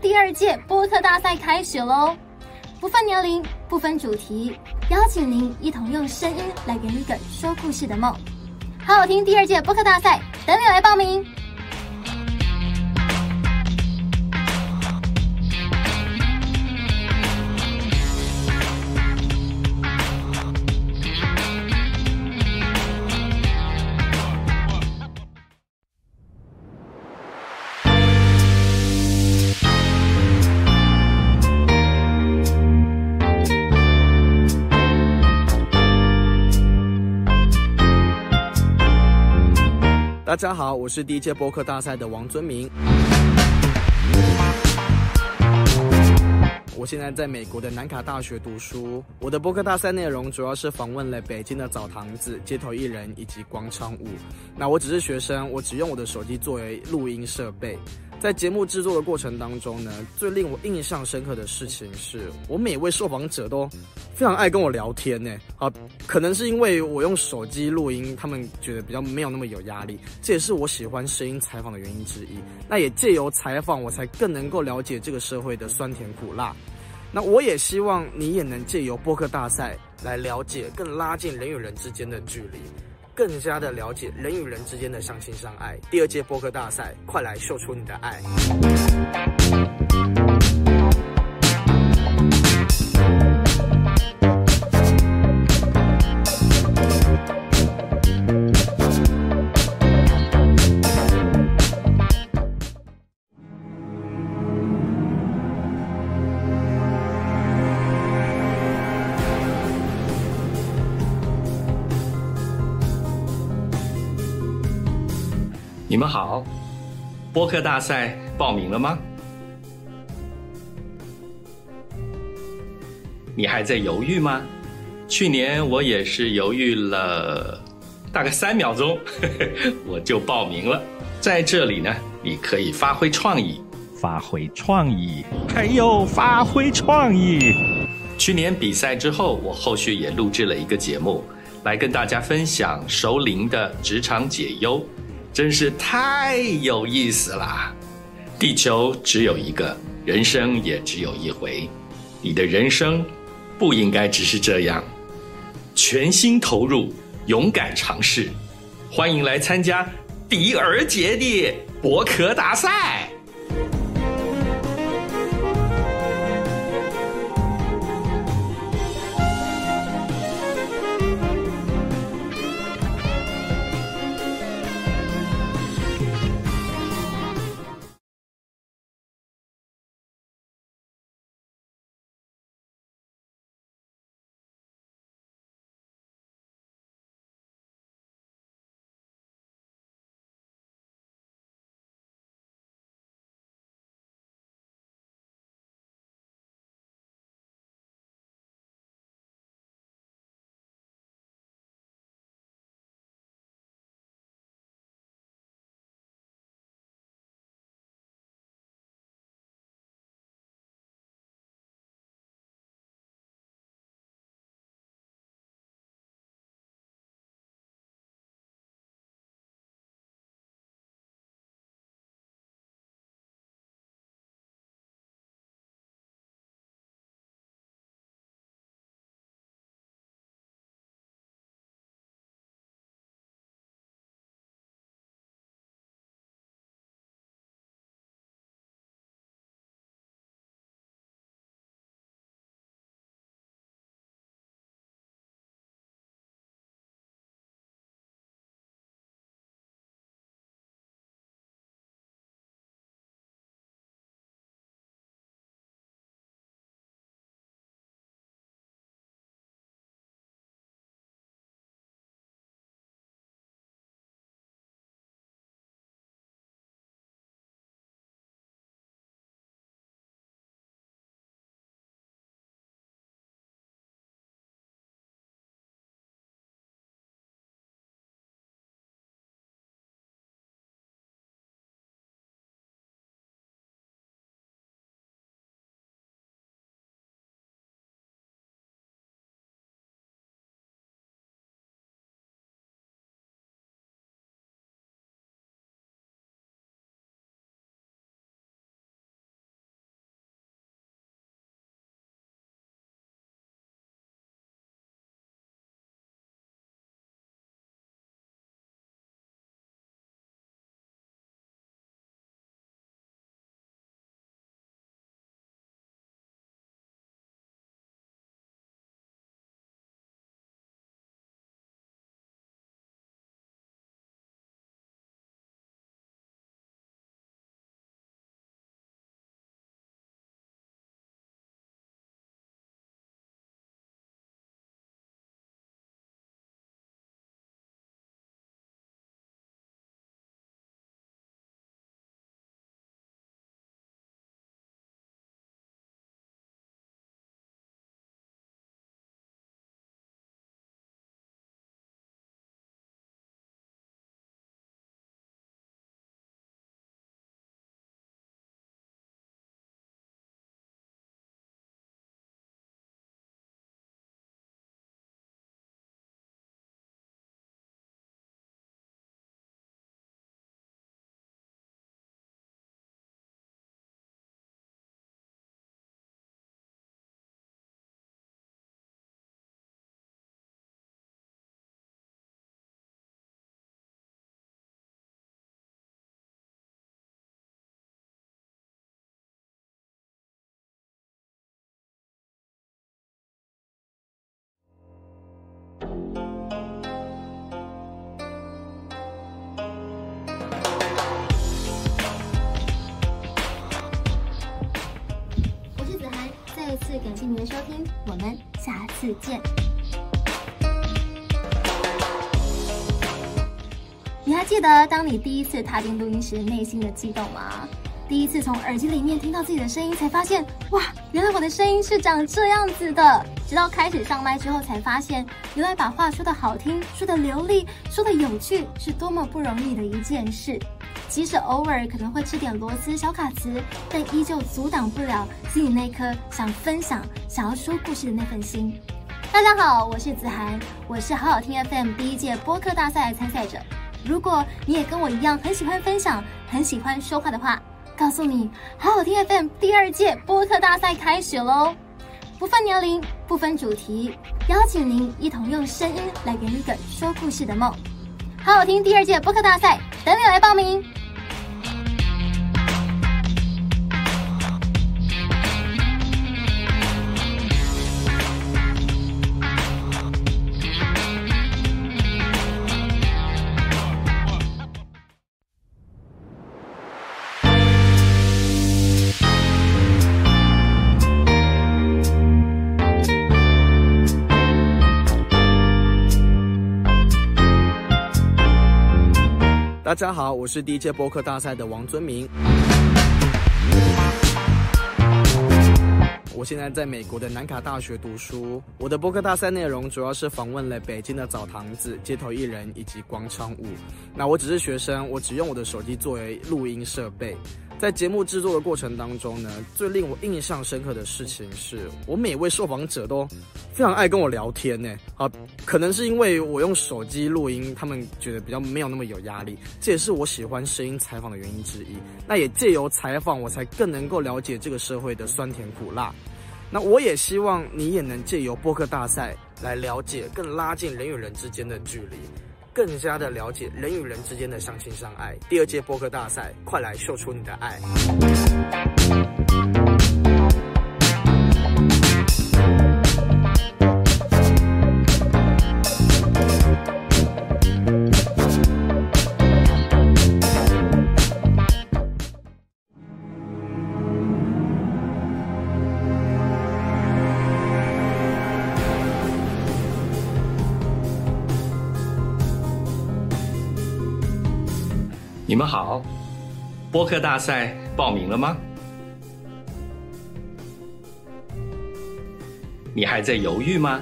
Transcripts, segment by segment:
第二届播客大赛开始喽！不分年龄，不分主题，邀请您一同用声音来圆一个说故事的梦。好好听第二届播客大赛，等你来报名。大家好，我是第一届播客大赛的王尊明。我现在在美国的南卡大学读书。我的播客大赛内容主要是访问了北京的澡堂子、街头艺人以及广场舞。那我只是学生，我只用我的手机作为录音设备。在节目制作的过程当中呢，最令我印象深刻的事情是我每位受访者都非常爱跟我聊天呢。啊，可能是因为我用手机录音，他们觉得比较没有那么有压力，这也是我喜欢声音采访的原因之一。那也借由采访，我才更能够了解这个社会的酸甜苦辣。那我也希望你也能借由播客大赛来了解，更拉近人与人之间的距离。更加的了解人与人之间的相亲相爱。第二届播客大赛，快来秀出你的爱！播客大赛报名了吗？你还在犹豫吗？去年我也是犹豫了大概三秒钟，呵呵，我就报名了。在这里呢，你可以发挥创意，发挥创意，还有发挥创意。去年比赛之后，我后续也录制了一个节目，来跟大家分享熟龄的职场解忧。真是太有意思了！地球只有一个，人生也只有一回。你的人生不应该只是这样，全心投入，勇敢尝试。欢迎来参加迪尔杰的博客大赛。感谢您的收听，我们下次见。你还记得当你第一次踏进录音室内心的激动吗？第一次从耳机里面听到自己的声音，才发现哇，原来我的声音是长这样子的。直到开始上麦之后，才发现原来把话说得好听、说得流利、说得有趣，是多么不容易的一件事。即使偶尔可能会吃点螺丝、小卡词，但依旧阻挡不了自己那颗想分享、想要说故事的那份心。大家好，我是子涵，我是好好听 FM 第一届播客大赛的参赛者。如果你也跟我一样很喜欢分享、很喜欢说话的话，告诉你，好好听 FM 第二届播客大赛开始喽！不分年龄，不分主题，邀请您一同用声音来圆一个说故事的梦。好好听第二届播客大赛，等你来报名。大家好，我是第一届播客大赛的王尊明。我现在在美国的南卡大学读书。我的播客大赛内容主要是访问了北京的澡堂子、街头艺人以及广场舞。那我只是学生，我只用我的手机作为录音设备。在节目制作的过程当中呢，最令我印象深刻的事情是我每位受访者都非常爱跟我聊天呢。啊，可能是因为我用手机录音，他们觉得比较没有那么有压力，这也是我喜欢声音采访的原因之一。那也借由采访，我才更能够了解这个社会的酸甜苦辣。那我也希望你也能借由播客大赛来了解，更拉近人与人之间的距离。更加的了解人与人之间的相亲相爱。第二届播客大赛，快来秀出你的爱！你们好，播客大赛报名了吗？你还在犹豫吗？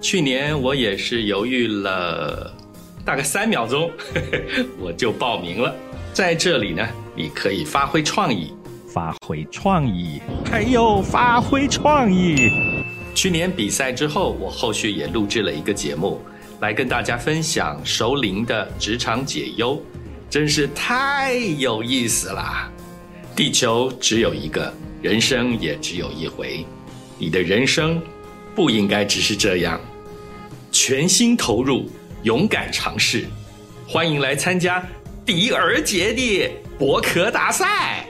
去年我也是犹豫了大概三秒钟，呵呵，我就报名了。在这里呢，你可以发挥创意，发挥创意，还有发挥创意。去年比赛之后，我后续也录制了一个节目，来跟大家分享熟龄的职场解忧。真是太有意思啦！地球只有一个，人生也只有一回。你的人生不应该只是这样，全心投入，勇敢尝试。欢迎来参加迪尔杰的博客大赛。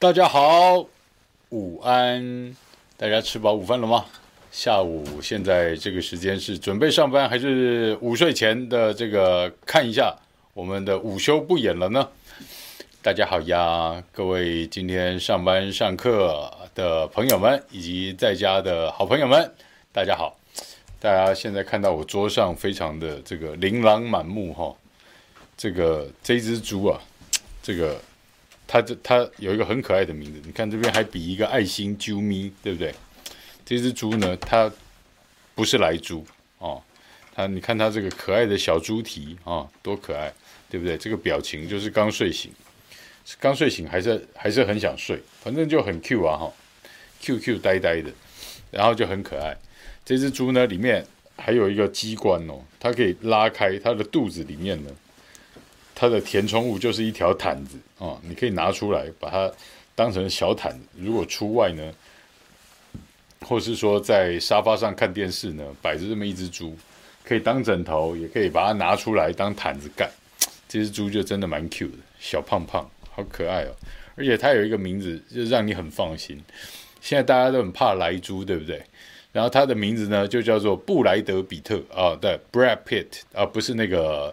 大家好，午安！大家吃饱午饭了吗？下午现在这个时间是准备上班，还是午睡前的这个看一下我们的午休不演了呢？大家好呀，各位今天上班上课的朋友们，以及在家的好朋友们，大家好！大家现在看到我桌上非常的这个琳琅满目哈，这个这只猪啊，这个它这它有一个很可爱的名字，你看这边还比一个爱心啾咪，对不对？这只猪呢，它不是莱猪哦，它你看它这个可爱的小猪蹄啊，多可爱，对不对？这个表情就是刚睡醒，刚睡醒还是还是很想睡，反正就很 Q 啊哈，Q Q 呆呆的，然后就很可爱。这只猪呢，里面还有一个机关哦，它可以拉开它的肚子里面呢，它的填充物就是一条毯子哦，你可以拿出来把它当成小毯子。如果出外呢，或是说在沙发上看电视呢，摆着这么一只猪，可以当枕头，也可以把它拿出来当毯子盖。这只猪就真的蛮 Q 的，小胖胖，好可爱哦，而且它有一个名字，就让你很放心。现在大家都很怕莱猪，对不对？然后它的名字呢，就叫做布莱德比特啊，对，Brad Pitt 啊，不是那个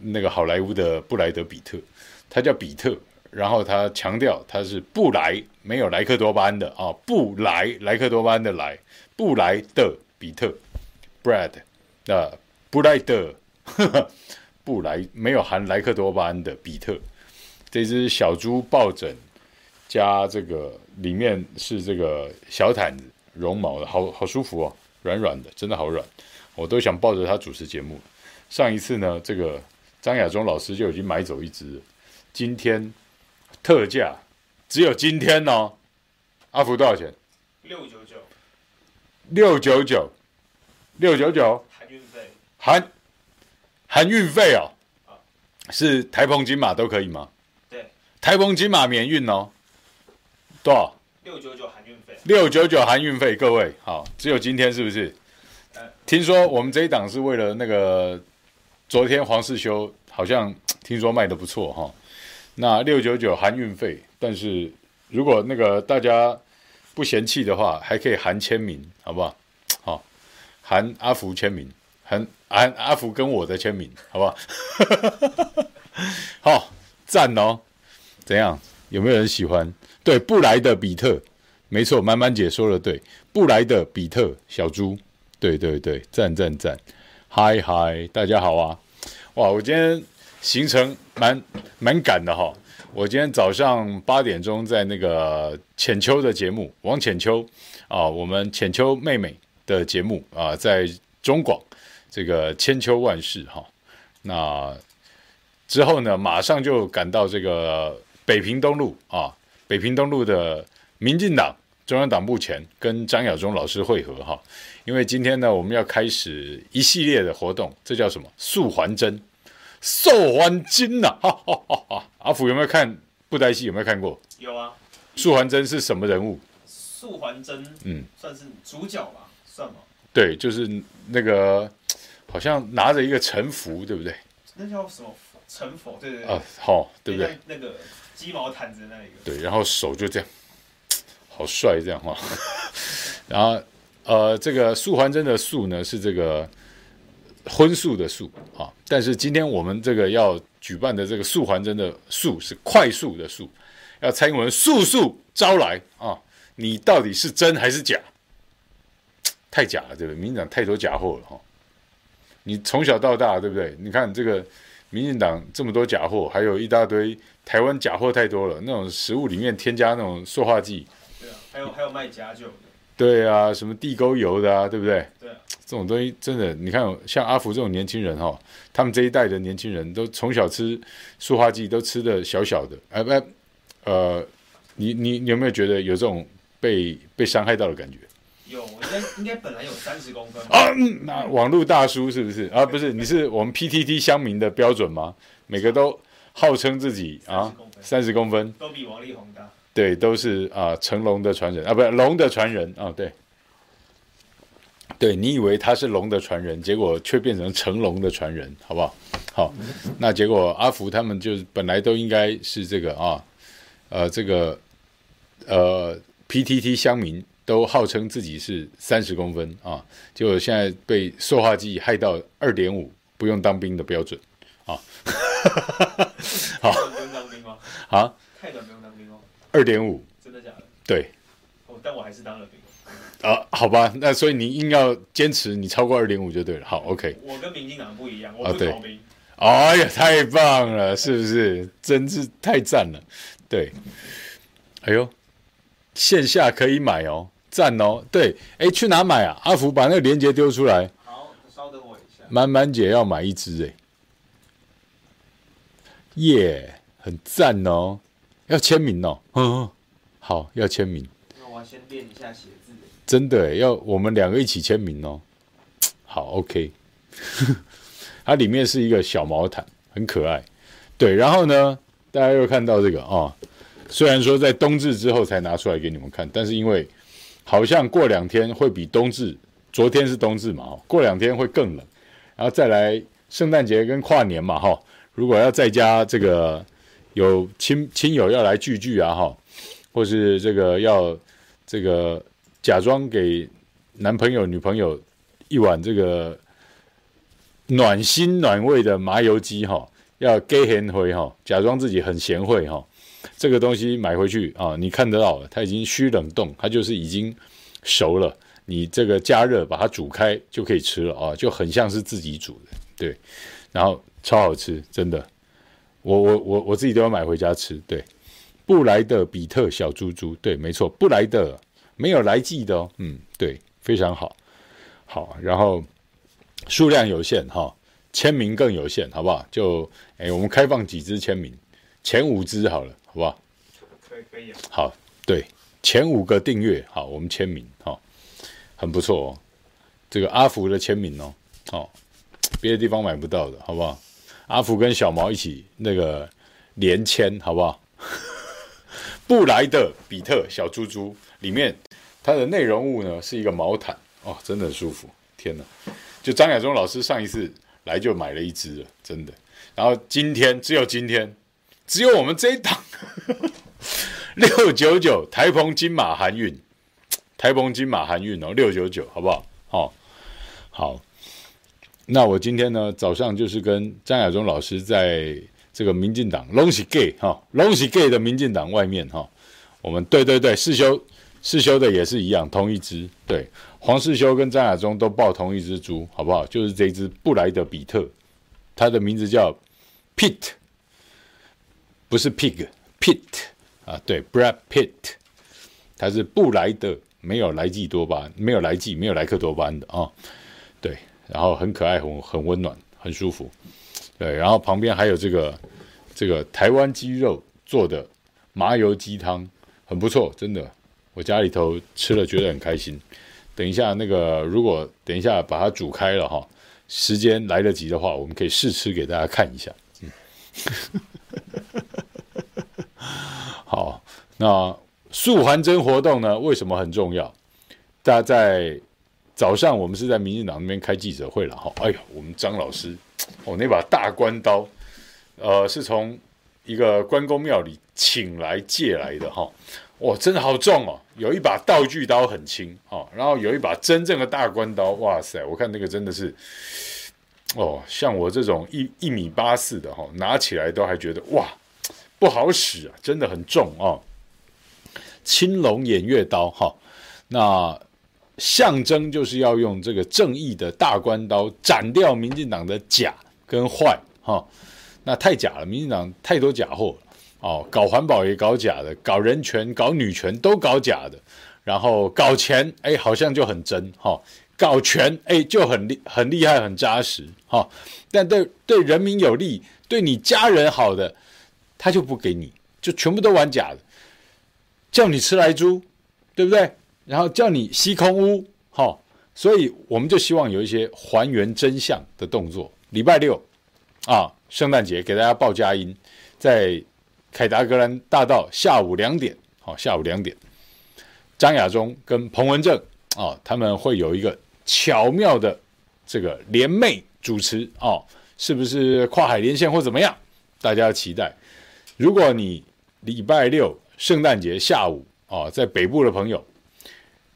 那个好莱坞的布莱德比特，他叫比特。然后他强调他是布莱，没有莱克多巴胺的啊，布莱莱克多巴胺的莱，布莱德比特，Brad 啊，布莱德，呵呵，布莱没有含莱克多巴胺的比特，这只小猪抱枕加这个里面是这个小毯子。绒毛的，好好舒服哦，软软的，真的好软，我都想抱着它主持节目。上一次呢，这个张亚中老师就已经买走一只，今天特价，只有今天哦。阿福多少钱？六九九。六九九，六九九。含运费。含含运费哦。是台澎金马都可以吗？对。台澎金马免运哦。多少？六九九含运费，六九九含运费，各位好，只有今天是不是？呃、听说我们这一档是为了那个昨天黄世修好像 听说卖得不错哈，那六九九含运费，但是如果那个大家不嫌弃的话，还可以含签名，好不好？好，含阿福签名，含含阿福跟我的签名，好不好？好，赞哦，怎样？有没有人喜欢？对，布莱德比特，没错，满满姐说的对，布莱德比特小猪，对对对，赞赞赞，嗨嗨，大家好啊！哇，我今天行程蛮蛮赶的哈，我今天早上八点钟在那个浅秋的节目，王浅秋啊，我们浅秋妹妹的节目啊，在中广这个千秋万世哈，那之后呢，马上就赶到这个北平东路啊。北平东路的民进党中央党部前跟张亚中老师会合哈，因为今天呢，我们要开始一系列的活动，这叫什么？素还真，素还金呐！哈哈哈哈！阿福有没有看布袋戏？有没有看过？有啊。素还真是什么人物？素还真，嗯，算是主角吧？算吗？对，就是那个好像拿着一个沉浮，对不对？那叫什么？沉浮？对对对。啊，好，对不对？那个。鸡毛毯子那一个，对，然后手就这样，好帅这样哈。然后呃，这个素还真的素呢是这个荤素的素啊，但是今天我们这个要举办的这个素还真的素是快速的素，要蔡英文速速招来啊！你到底是真还是假？太假了，对不对？民进党太多假货了哈。你从小到大，对不对？你看这个民进党这么多假货，还有一大堆。台湾假货太多了，那种食物里面添加那种塑化剂。还有还有卖假酒的。对啊，什么地沟油的啊，对不对？对啊。这种东西真的，你看像阿福这种年轻人哈、哦，他们这一代的年轻人都从小吃塑化剂，都吃的小小的。哎不，呃，你你你有没有觉得有这种被被伤害到的感觉？有，应该应该本来有三十公分。啊，那网络大叔是不是啊？不是，你是我们 PTT 乡民的标准吗？每个都。号称自己啊，三十公分，都比王力宏大。对，都是啊，成龙的传人啊，不是龙的传人啊，对。对，你以为他是龙的传人，结果却变成成龙的传人，好不好？好，那结果阿福他们就本来都应该是这个啊，呃，这个呃 PTT 乡民都号称自己是三十公分啊，结果现在被塑化剂害到二点五，不用当兵的标准啊。好，不用当兵吗？啊？二点五，真的假的？对。哦，但我还是当了兵。啊，好吧，那所以你硬要坚持你超过二点五就对了。好，OK。我跟民进党不一样，我不逃兵。哎呀，太棒了，是不是？真是太赞了。对，哎呦，线下可以买哦，赞哦。对，哎，去哪买啊？阿福把那个链接丢出来。好，稍等我一下。满满姐要买一支哎，耶，很赞哦，要签名哦。嗯，好，要签名。那我要先练一下写字。真的要我们两个一起签名哦。好，OK。它里面是一个小毛毯，很可爱。对，然后呢，大家又看到这个啊、哦，虽然说在冬至之后才拿出来给你们看，但是因为好像过两天会比冬至，昨天是冬至嘛，哦，过两天会更冷，然后再来圣诞节跟跨年嘛，哈、哦，如果要在家这个有亲亲友要来聚聚啊，哈、或是这个要这个假装给男朋友女朋友一碗这个。暖心暖胃的麻油鸡哈，要 gay 贤惠哈，假装自己很贤惠哈。这个东西买回去啊，你看得到，它已经需冷冻，它就是已经熟了。你这个加热把它煮开就可以吃了啊，就很像是自己煮的，对。然后超好吃，真的。我我我我自己都要买回家吃。对，布莱德比特小猪猪，对，没错，布莱德没有来记的哦。嗯，对，非常好，好，然后。数量有限哈，签名更有限，好不好？就哎，我们开放几支签名，前五支好了，好不好？可以可以。好，对，前五个订阅，好，我们签名，哈，很不错哦。这个阿福的签名哦，哦，别的地方买不到的，好不好？阿福跟小毛一起那个连签，好不好？布莱德比特小猪猪里面它的内容物呢是一个毛毯哦，真的很舒服，天哪！就张亚中老师上一次来就买了一只了，真的。然后今天只有今天，只有我们这一档 六九九台澎金马韩运，台澎金马韩运哦，六九九好不好？好、哦，好。那我今天呢早上就是跟张亚中老师在这个民进党拢是 gay 哈，拢是 gay 的民进党外面哈、我们对对对，世修世修的也是一样，同一只对。黄世修跟张亚中都抱同一只猪，好不好？就是这只布莱德比特，它的名字叫 Pit，不是 Pig，Pit 啊，对，Brad Pitt，它是布莱德，没有莱剂多巴胺，没有莱剂，没有莱克多巴胺的啊，对，然后很可爱，很很温暖，很舒服，对，然后旁边还有这个这个台湾鸡肉做的麻油鸡汤，很不错，真的，我家里头吃了觉得很开心。等一下，那个如果等一下把它煮开了哈，时间来得及的话，我们可以试吃给大家看一下。嗯，好，那素还真活动呢？为什么很重要？大家在早上，我们是在民进党那边开记者会了哈。哎呦，我们张老师，哦，那把大关刀，呃，是从一个关公庙里请来借来的哈。哇，真的好重哦！有一把道具刀很轻哦，然后有一把真正的大关刀，哇塞！我看那个真的是，哦，像我这种一一米八四的哈、拿起来都还觉得哇，不好使啊，真的很重哦。青龙偃月刀哈、那象征就是要用这个正义的大关刀斩掉民进党的假跟坏哈、哦。那太假了，民进党太多假货。哦，搞环保也搞假的，搞人权、搞女权都搞假的，然后搞钱，哎，好像就很真哈、哦；搞权，哎，就很厉很厉害、很扎实哈、哦。但对对人民有利、对你家人好的，他就不给你，就全部都玩假的，叫你吃莱猪，对不对？然后叫你吸空屋，哈、哦。所以我们就希望有一些还原真相的动作。礼拜六啊，圣诞节给大家报佳音，在。凯达格兰大道下午两点，好，下午两点，张亚中跟彭文正啊，他们会有一个巧妙的这个联袂主持哦，是不是跨海连线或怎么样？大家期待。如果你礼拜六圣诞节下午啊，在北部的朋友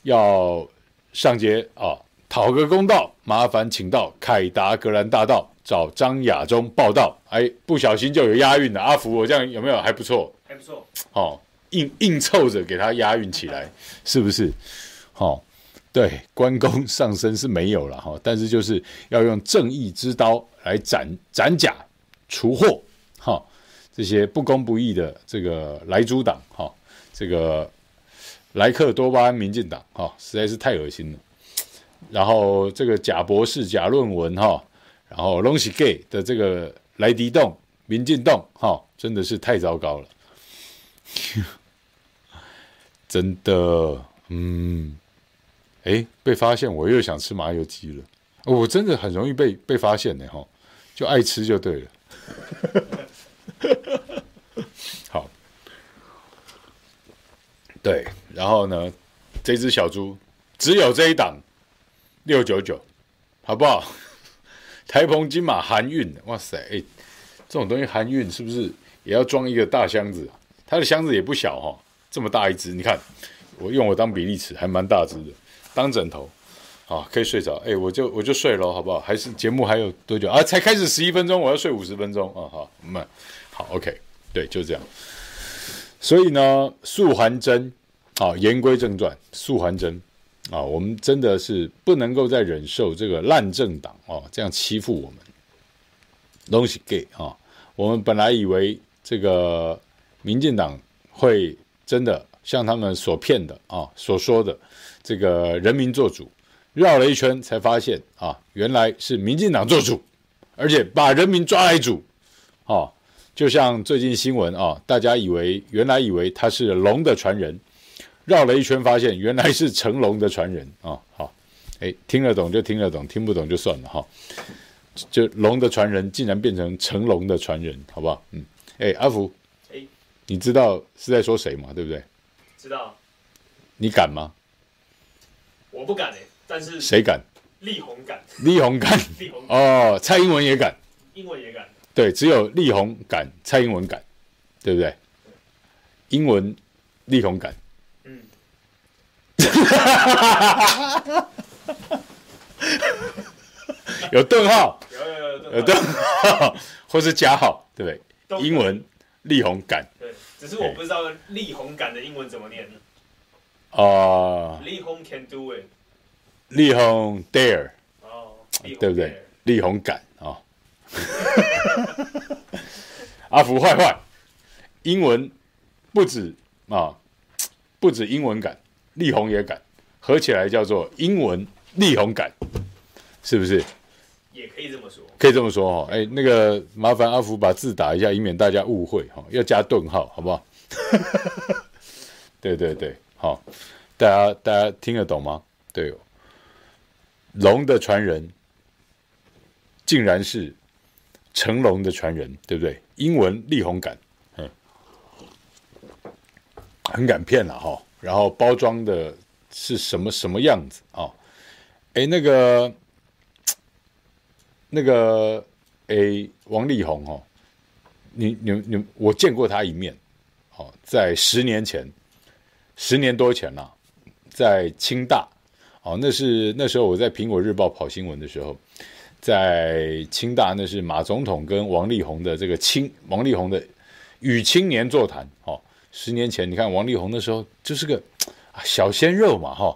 要上街啊，讨个公道，麻烦请到凯达格兰大道找张亚中报道。哎，不小心就有押韵了，阿福，我这样有没有还不错？还不错。哦，硬硬凑着给他押韵起来，是不是？好、哦，对，关公上身是没有了哈、哦，但是就是要用正义之刀来斩斩甲除祸，哈、哦，这些不公不义的这个来猪党，哈、哦，这个莱克多巴胺民进党，哈、哦，实在是太恶心了。然后这个假博士、假论文，哈、哦，然后拢是 gay 的这个莱迪洞、民进洞，哈、真的是太糟糕了，真的，嗯。哎，被发现我又想吃麻油鸡了。我真的很容易被被发现的哈，就爱吃就对了。好，对，然后呢，这只小猪只有这一档六九九，好不好？台澎金马含运，哇塞，哎，这种东西含运是不是也要装一个大箱子？它的箱子也不小哈，这么大一只，你看我用我当比例尺，还蛮大只的。当枕头，好，可以睡着。哎，我就我就睡了，好不好？还是节目还有多久啊？才开始十一分钟，我要睡五十分钟啊！好，嗯，好，OK，对，就这样。所以呢，素还真，啊，言归正传，素还真啊，我们真的是不能够再忍受这个烂政党哦这样欺负我们。东西给啊，我们本来以为这个民进党会真的像他们所骗的啊，所说的。这个人民做主，绕了一圈才发现啊，原来是民进党做主，而且把人民抓来煮，啊，就像最近新闻啊，大家以为原来以为他是龙的传人，绕了一圈发现原来是成龙的传人啊，好，哎，听得懂就听得懂，听不懂就算了哈，就龙的传人竟然变成成龙的传人，好不好？嗯，哎，阿福，哎，你知道是在说谁吗？对不对？知道。你敢吗？我不敢哎，但是谁敢？力宏敢，力宏敢，力宏哦，蔡英文也敢，英文也敢，对，只有力宏敢，蔡英文敢，对不对？英文力宏敢，嗯，有顿号，有有有有顿号，或是加号，对不对？英文力宏敢，对，只是我不知道力宏敢的英文怎么念。啊，力宏 can do it，力宏 dare，哦，对不对？力宏敢啊！阿福坏坏，英文不止啊，不止英文敢，力宏也敢，合起来叫做英文力宏敢，是不是？也可以这么说，可以这么说哦。哎，那个麻烦阿福把字打一下，以免大家误会哈，要加顿号，好不好？对对对。好，大家大家听得懂吗？对，龙的传人竟然是成龙的传人，对不对？英文力宏敢，嗯，很敢骗了哈。然后包装的是什么什么样子啊？哎，那个那个哎，王力宏哦，你你你，我见过他一面，哦，在十年前。十年多前了，在清大，哦，那是那时候我在苹果日报跑新闻的时候，在清大，那是马总统跟王力宏的这个青王力宏的与青年座谈，哦，十年前你看王力宏的时候就是个小鲜肉嘛，哈，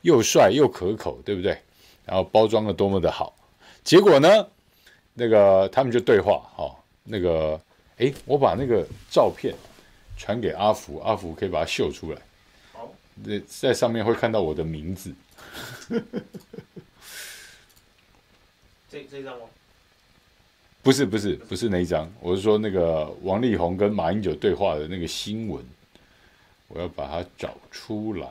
又帅又可口，对不对？然后包装的多么的好，结果呢，那个他们就对话，哈，那个，诶，我把那个照片传给阿福，阿福可以把它秀出来。在上面会看到我的名字。这这张吗？不是不是不是那一张，我是说那个王力宏跟马英九对话的那个新闻，我要把它找出来，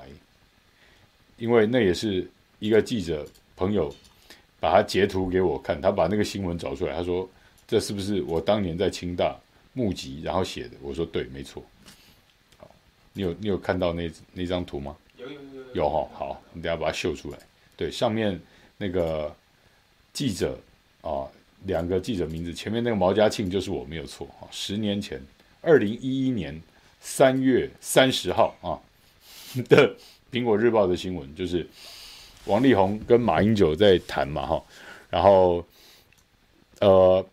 因为那也是一个记者朋友把他截图给我看，他把那个新闻找出来，他说这是不是我当年在清大募集然后写的？我说对，没错。你有你有看到那那张图吗？有有有有哈，好，你等下把它秀出来。对，上面那个记者啊，两个记者名字，前面那个毛家庆就是我，没有错哈。十年前，二零一一年三月三十号啊，的苹果日报的新闻，就是王力宏跟马英九在谈嘛，哈，然后呃，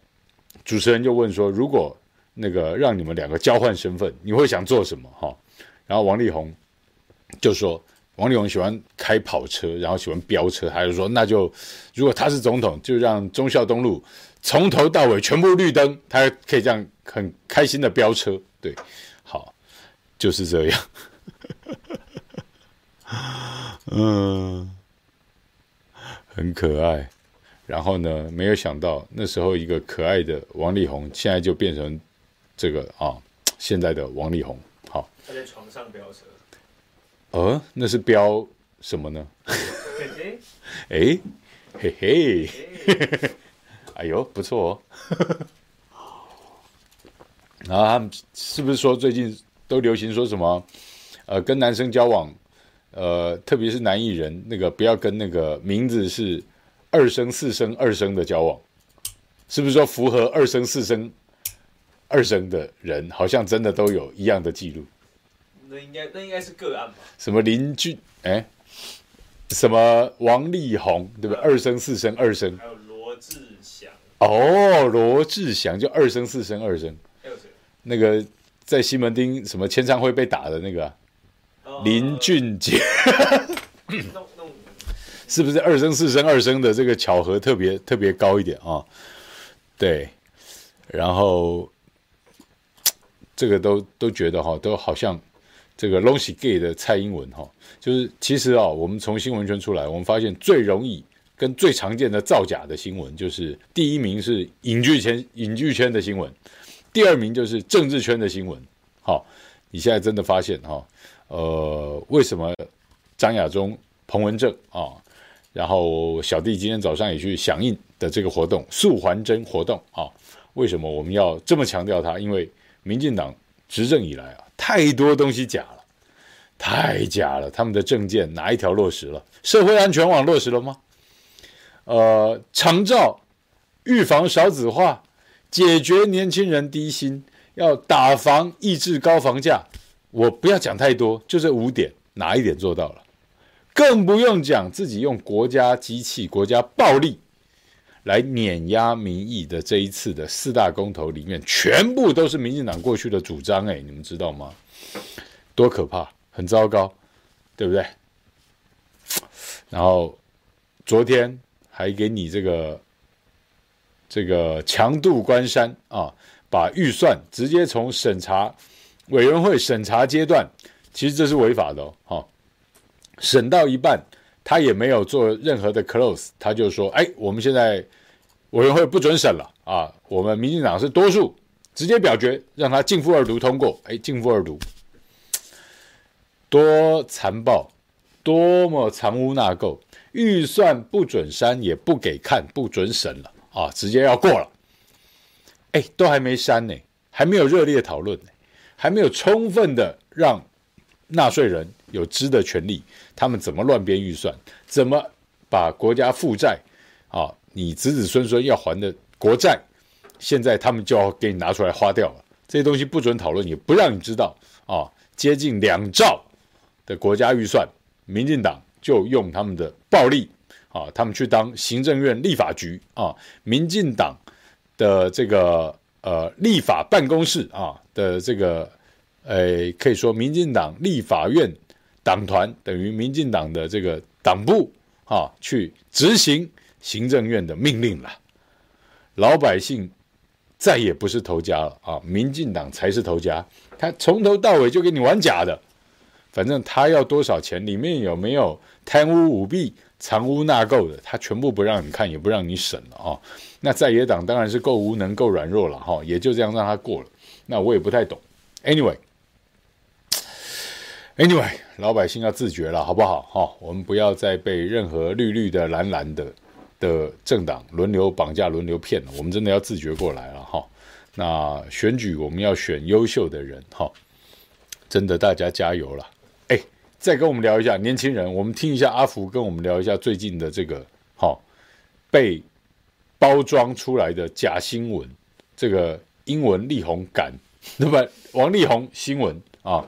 主持人就问说，如果那个让你们两个交换身份，你会想做什么？哈，然后王力宏就说，王力宏喜欢开跑车，然后喜欢飙车，他就说，那就如果他是总统，就让忠孝东路从头到尾全部绿灯，他可以这样很开心的飙车。对，好，就是这样。嗯，很可爱。然后呢，没有想到那时候一个可爱的王力宏，现在就变成这个啊，现在的王力宏。好，他在床上飙车。呃，那是标什么呢？嘿嘿，哎，嘿嘿，哎呦，不错哦。然后他们是不是说最近都流行说什么？呃，跟男生交往，呃，特别是男艺人，那个不要跟那个名字是二声、四声、二声的交往，是不是说符合二声、四声、二声的人，好像真的都有一样的记录？那应该那应该是个案吧？什么林俊？哎，什么王力宏，对不对？二声、四声、二声。还有罗志祥。哦，罗志祥就二声、四声、二声。还有谁？那个在西门町什么签唱会被打的那个、啊？林俊杰，是不是二声四声二声的这个巧合特别特别高一点啊？对，然后这个都都觉得哈，都好像这个拢是 gay 的蔡英文哈，就是其实啊，我们从新闻圈出来，我们发现最容易跟最常见的造假的新闻，就是第一名是影剧圈影剧圈的新闻，第二名就是政治圈的新闻。好，你现在真的发现哈。呃，为什么张亚中、彭文正啊，然后小弟今天早上也去响应的这个活动“素还真”活动啊？为什么我们要这么强调它？因为民进党执政以来啊，太多东西假了，太假了。他们的政见哪一条落实了？社会安全网落实了吗？呃，长照、预防少子化、解决年轻人低薪、要打房、抑制高房价。我不要讲太多，就这五点，哪一点做到了？更不用讲自己用国家机器、国家暴力来碾压民意的这一次的四大公投里面，全部都是民进党过去的主张，哎，你们知道吗？多可怕，很糟糕，对不对？然后昨天还给你这个这个强渡关山啊，把预算直接从审查。委员会审查阶段，其实这是违法的哦。审到一半，他也没有做任何的 close，他就说：“哎，我们现在委员会不准审了啊！我们民进党是多数，直接表决，让他径付二读通过。哎，径付二读，多残暴，多么藏污纳垢！预算不准删，也不给看，不准审了啊！直接要过了。哎，都还没删呢，还没有热烈讨论。”还没有充分的让纳税人有知的权利，他们怎么乱编预算？怎么把国家负债啊？你子子孙孙要还的国债，现在他们就要给你拿出来花掉了。这些东西不准讨论，也不让你知道啊。接近两兆的国家预算，民进党就用他们的暴力啊，他们去当行政院立法局啊，民进党的这个。呃，立法办公室啊的这个，呃，可以说民进党立法院党团等于民进党的这个党部啊，去执行行政院的命令了。老百姓再也不是头家了啊，民进党才是头家。他从头到尾就给你玩假的，反正他要多少钱，里面有没有贪污舞弊、藏污纳垢的，他全部不让你看，也不让你审了啊。那在野党当然是够无能、够软弱了哈，也就这样让他过了。那我也不太懂。Anyway，Anyway，老百姓要自觉了，好不好？哈，我们不要再被任何绿绿的、蓝蓝的的政党轮流绑架、轮流骗了。我们真的要自觉过来了哈。那选举我们要选优秀的人哈，真的大家加油了。哎，再跟我们聊一下年轻人，我们听一下阿福跟我们聊一下最近的这个哈被。包装出来的假新闻，这个英文力宏感，对吧？王力宏新闻啊，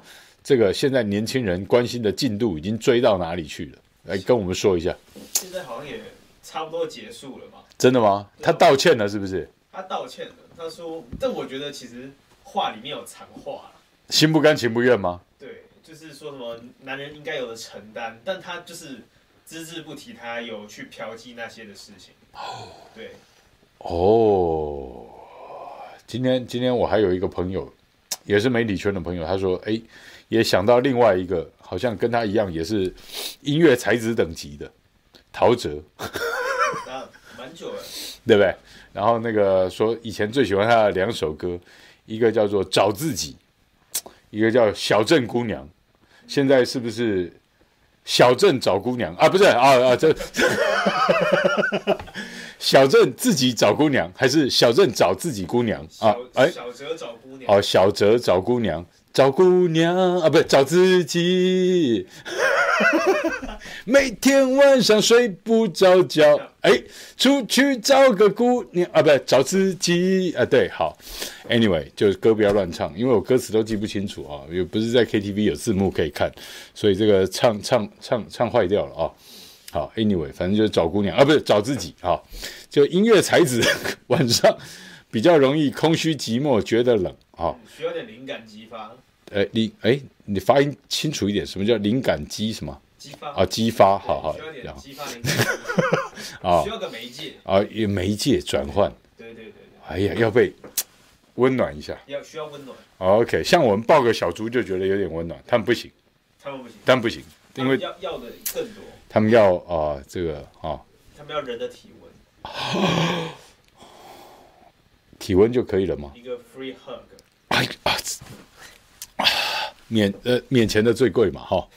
这个现在年轻人关心的进度已经追到哪里去了？来跟我们说一下。现在好像也差不多结束了嘛？真的吗？他道歉了是不是？他道歉了，他说，但我觉得其实话里面有藏话，心不甘情不愿吗？对，就是说什么男人应该有的承担，但他就是只字不提他有去嫖妓那些的事情。哦，对，哦，今天今天我还有一个朋友，也是媒体圈的朋友，他说，哎，也想到另外一个，好像跟他一样，也是音乐才子等级的陶喆，那蛮久了，对不对？然后那个说以前最喜欢他的两首歌，一个叫做《找自己》，一个叫《小镇姑娘》。现在是不是小镇找姑娘啊？不是啊啊，这 小镇自己找姑娘，还是小镇找自己姑娘啊？哎，小哲找姑娘哦，小哲找姑娘，找姑娘啊，不是找自己。每天晚上睡不着觉，哎，出去找个姑娘啊，不是找自己啊，对，好，anyway，就是歌不要乱唱，因为我歌词都记不清楚啊，又不是在 KTV 有字幕可以看，所以这个唱唱唱唱坏掉了啊。好，anyway，反正就是找姑娘啊，不是找自己啊，就音乐才子 晚上比较容易空虚寂寞，觉得冷啊，需要点灵感激发。哎，你哎，你发音清楚一点，什么叫灵感激什么？激发。啊，激发，好好，需要点激发灵感，啊，需要个媒介。啊，有媒介转换，对对对对，哎呀，要被温暖一下，要需要温暖。OK，像我们抱个小猪就觉得有点温暖，他们不行，他们不行，他们不行，因为要要的更多，他们要啊，这个啊，他们要人的体温，体温就可以了吗？一个 free hug，哎啊。免呃免钱的最贵嘛，哈，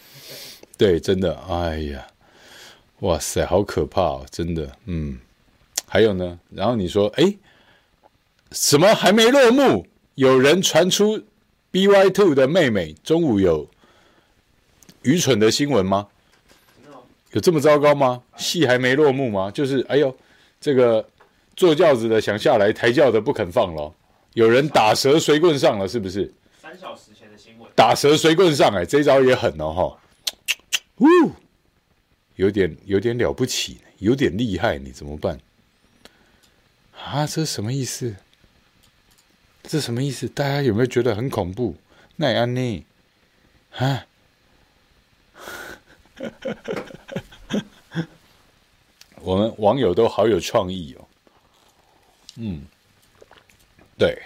对，真的，哎呀，哇塞，好可怕哦，真的，嗯，还有呢，然后你说，哎，什么还没落幕？有人传出 BY Two 的妹妹中午有愚蠢的新闻吗？有这么糟糕吗？戏还没落幕吗？就是，哎呦，这个坐轿子的想下来，抬轿的不肯放了，有人打蛇随棍上了，是不是？三小时前的新闻，打蛇随棍上，哎，这招也狠哦，哈，呜，有点有点了不起，有点厉害，你怎么办？啊，这什么意思？这什么意思？大家有没有觉得很恐怖？奈安妮，啊，我们网友都好有创意哦，嗯，对。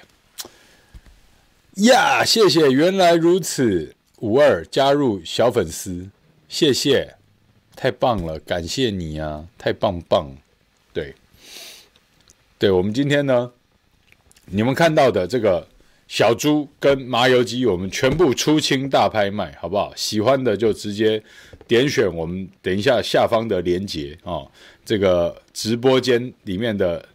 呀谢谢，原来如此，五二加入小粉丝，谢谢，太棒了，感谢你啊，太棒棒，对，对，我们今天呢，你们看到的这个小猪跟麻油鸡，我们全部出清大拍卖，好不好？喜欢的就直接点选我们等一下下方的链接啊、哦，这个直播间里面的。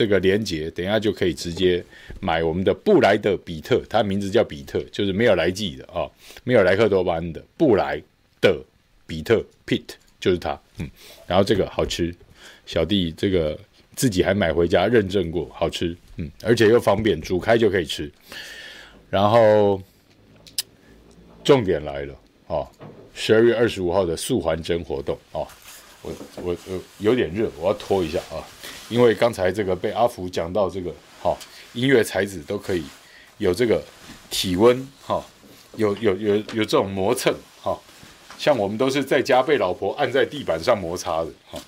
这个连接，等一下就可以直接买我们的布莱德比特，它名字叫比特，就是没有来记的啊、哦，没有莱克多巴胺的布莱德比特 Pit 就是它，嗯，然后这个好吃，小弟这个自己还买回家认证过，好吃，嗯，而且又方便，煮开就可以吃。然后重点来了哦，十二月二十五号的素还真活动哦，我我我有点热，我要脱一下啊。因为刚才这个被阿福讲到这个，好音乐才子都可以有这个体温，哈，有有有有这种磨蹭，哈，像我们都是在家被老婆按在地板上摩擦的，哈，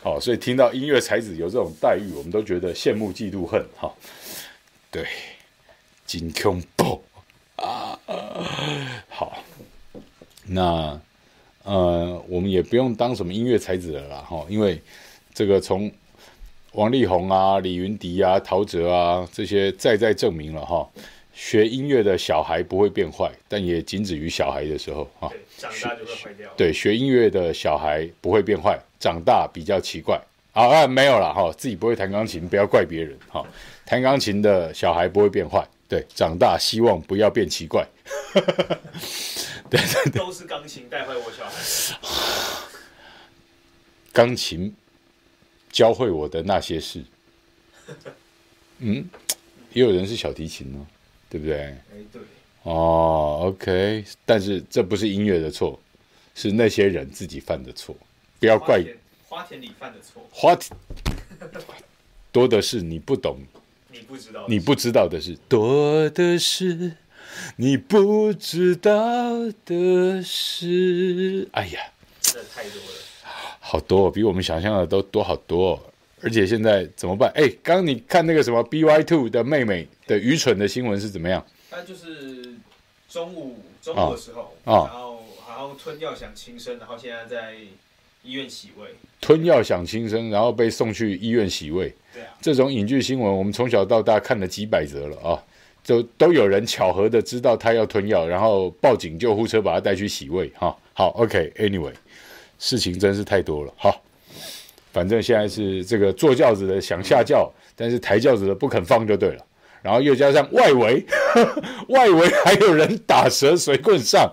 好，所以听到音乐才子有这种待遇，我们都觉得羡慕嫉妒恨，哈，对，金恐怖啊，好，那呃，我们也不用当什么音乐才子了啦，哈，因为。这个从王力宏啊、李云迪啊、陶喆啊这些再再证明了哈，学音乐的小孩不会变坏，但也仅止于小孩的时候哈。长大就会坏掉。对，学音乐的小孩不会变坏，长大比较奇怪。啊啊，没有了哈，自己不会弹钢琴，不要怪别人哈。弹钢琴的小孩不会变坏，对，长大希望不要变奇怪。对对对，都是钢琴带坏我小孩。钢琴。教会我的那些事，嗯，也有人是小提琴呢，对不对？哎，对，哦，OK，但是这不是音乐的错，是那些人自己犯的错，不要怪花田，花田里犯的错，花田多的是你不懂，你不知道，你不知道的是多的是你不知道的事。哎呀，真的太多了，好多，比我们想象的都多好多。而且现在怎么办？哎，刚刚你看那个什么 BY Two 的妹妹的愚蠢的新闻是怎么样？他就是中午中午的时候，哦、然后然后吞药想轻生，然后现在在医院洗胃。吞药想轻生，然后被送去医院洗胃。对啊，这种影剧新闻我们从小到大看了几百则了啊，就都有人巧合的知道他要吞药，然后报警救护车把他带去洗胃。哈，好，OK，Anyway，、okay, 事情真是太多了。哈。反正现在是这个坐轿子的想下轿，但是抬轿子的不肯放就对了。然后又加上外围，外围还有人打蛇随棍上，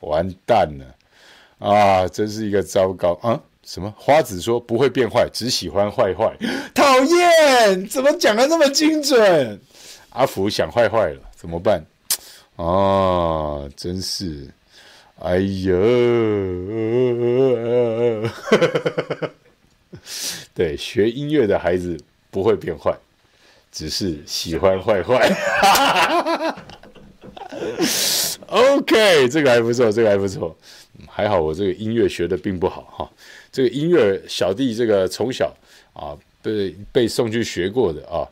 完蛋了啊！真是一个糟糕啊！什么花子说不会变坏，只喜欢坏坏，讨厌！怎么讲的那么精准？阿福想坏坏了，怎么办？啊，真是，哎呦！对，学音乐的孩子不会变坏，只是喜欢坏坏。OK，这个还不错，这个还不错。还好我这个音乐学的并不好哈。这个音乐小弟这个从小啊被被送去学过的啊，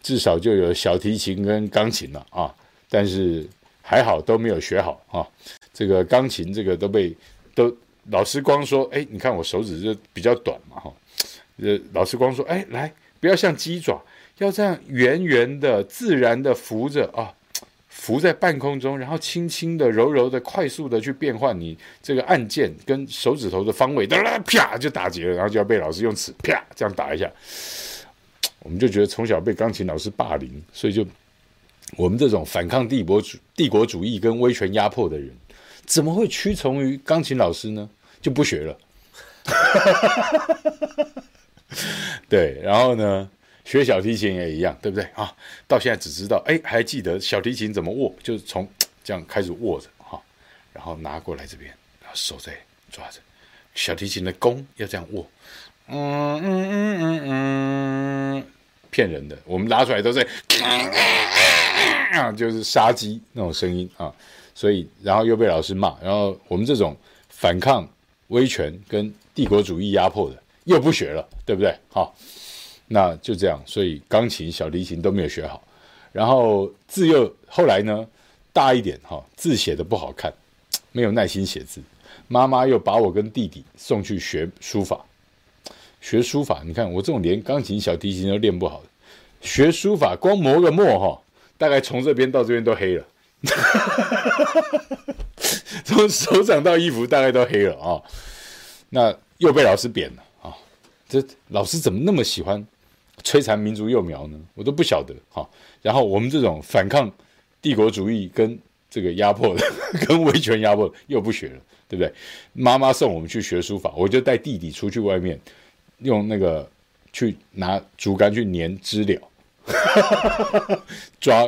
至少就有小提琴跟钢琴了啊。但是还好都没有学好啊。这个钢琴这个都被都。老师光说：“哎，你看我手指就比较短嘛，哈。呃，老师光说：哎，来，不要像鸡爪，要这样圆圆的、自然的浮着啊，浮在半空中，然后轻轻的、柔柔的、快速的去变换你这个按键跟手指头的方位，哒啦啪就打结了，然后就要被老师用尺啪这样打一下。我们就觉得从小被钢琴老师霸凌，所以就我们这种反抗帝国主帝国主义跟威权压迫的人。”怎么会屈从于钢琴老师呢？就不学了。对，然后呢，学小提琴也一样，对不对啊？到现在只知道，哎，还记得小提琴怎么握，就是从这样开始握着哈，然后拿过来这边，然后手在抓着小提琴的弓，要这样握。嗯嗯嗯嗯嗯，骗人的，我们拉出来都是，就是杀鸡那种声音啊。所以，然后又被老师骂，然后我们这种反抗威权跟帝国主义压迫的又不学了，对不对？好，那就这样。所以钢琴、小提琴都没有学好，然后字又后来呢大一点哈，字写的不好看，没有耐心写字。妈妈又把我跟弟弟送去学书法，学书法。你看我这种连钢琴、小提琴都练不好的，学书法光磨个墨哈，大概从这边到这边都黑了。从手掌到衣服大概都黑了啊、那又被老师扁了啊、这老师怎么那么喜欢摧残民族幼苗呢？我都不晓得哈、然后我们这种反抗帝国主义跟这个压迫的，跟威权压迫又不学了，对不对？妈妈送我们去学书法，我就带弟弟出去外面用那个去拿竹竿去粘知了，抓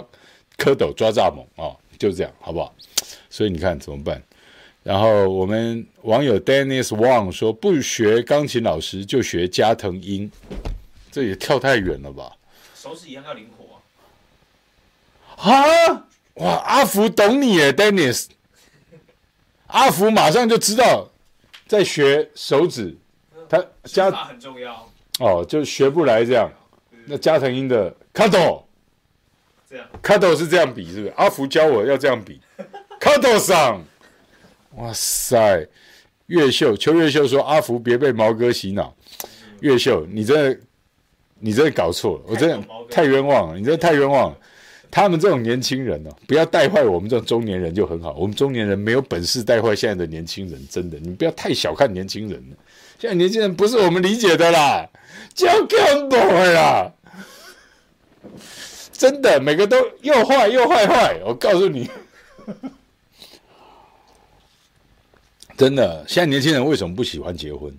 蝌蚪，抓蚱蜢啊。哦就这样，好不好？所以你看怎么办？然后我们网友 Dennis Wang 说，不学钢琴老师就学加藤鹰，这也跳太远了吧？手指一样要灵活啊！啊哇，阿福懂你耶，Dennis。阿福马上就知道在学手指，他加很重要哦，就学不来这样。那加藤鹰的卡多。这样，卡斗是这样比，是不是？阿福教我要这样比，卡斗上，哇塞！越秀邱越秀说：“阿福别被毛哥洗脑。”越秀，你真的，你真的搞错了，我真的太冤枉了，你真的太冤枉了。他们这种年轻人呢、哦，不要带坏我们这种中年人就很好。我们中年人没有本事带坏现在的年轻人，真的，你不要太小看年轻人了。现在年轻人不是我们理解的啦，就更不会啦。真的，每个都又坏又坏坏。我告诉你，真的，现在年轻人为什么不喜欢结婚？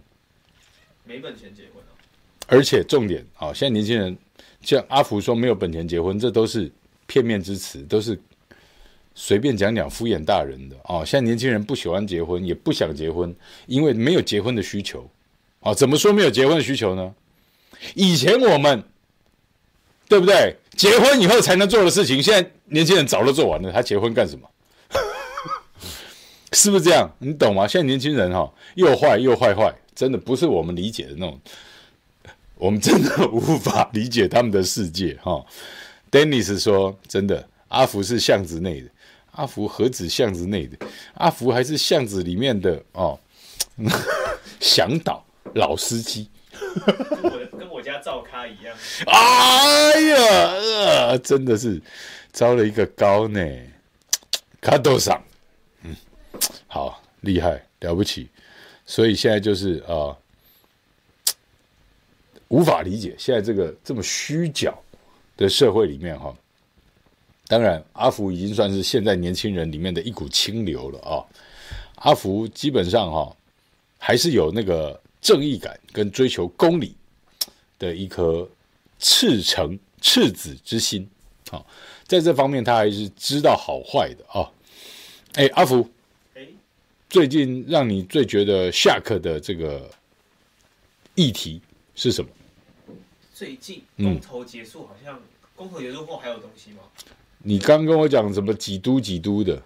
没本钱结婚啊。而且重点啊，现在年轻人像阿福说没有本钱结婚，这都是片面之词，都是随便讲讲敷衍大人的啊。现在年轻人不喜欢结婚，也不想结婚，因为没有结婚的需求。啊，怎么说没有结婚的需求呢？以前我们对不对？结婚以后才能做的事情，现在年轻人早都做完了，他结婚干什么？是不是这样？你懂吗？现在年轻人哈，又坏又坏坏，真的不是我们理解的那种，我们真的无法理解他们的世界哈。Dennis 说：“真的，阿福是巷子内的，阿福何止巷子内的，阿福还是巷子里面的哦，向导老司机，照咖一样。哎呀、呃，真的是招了一个高呢，卡多桑。”好厉害了不起，所以现在就是啊、呃，无法理解现在这个这么虚假的社会里面哈。当然，阿福已经算是现在年轻人里面的一股清流了啊。阿福基本上哈，还是有那个正义感跟追求公理的一颗赤诚赤子之心啊，在这方面他还是知道好坏的啊。哎，阿福。最近让你最觉得 shock 的这个议题是什么？最近公投结束，好像公投结束后还有东西吗？你刚跟我讲什么几都几都的？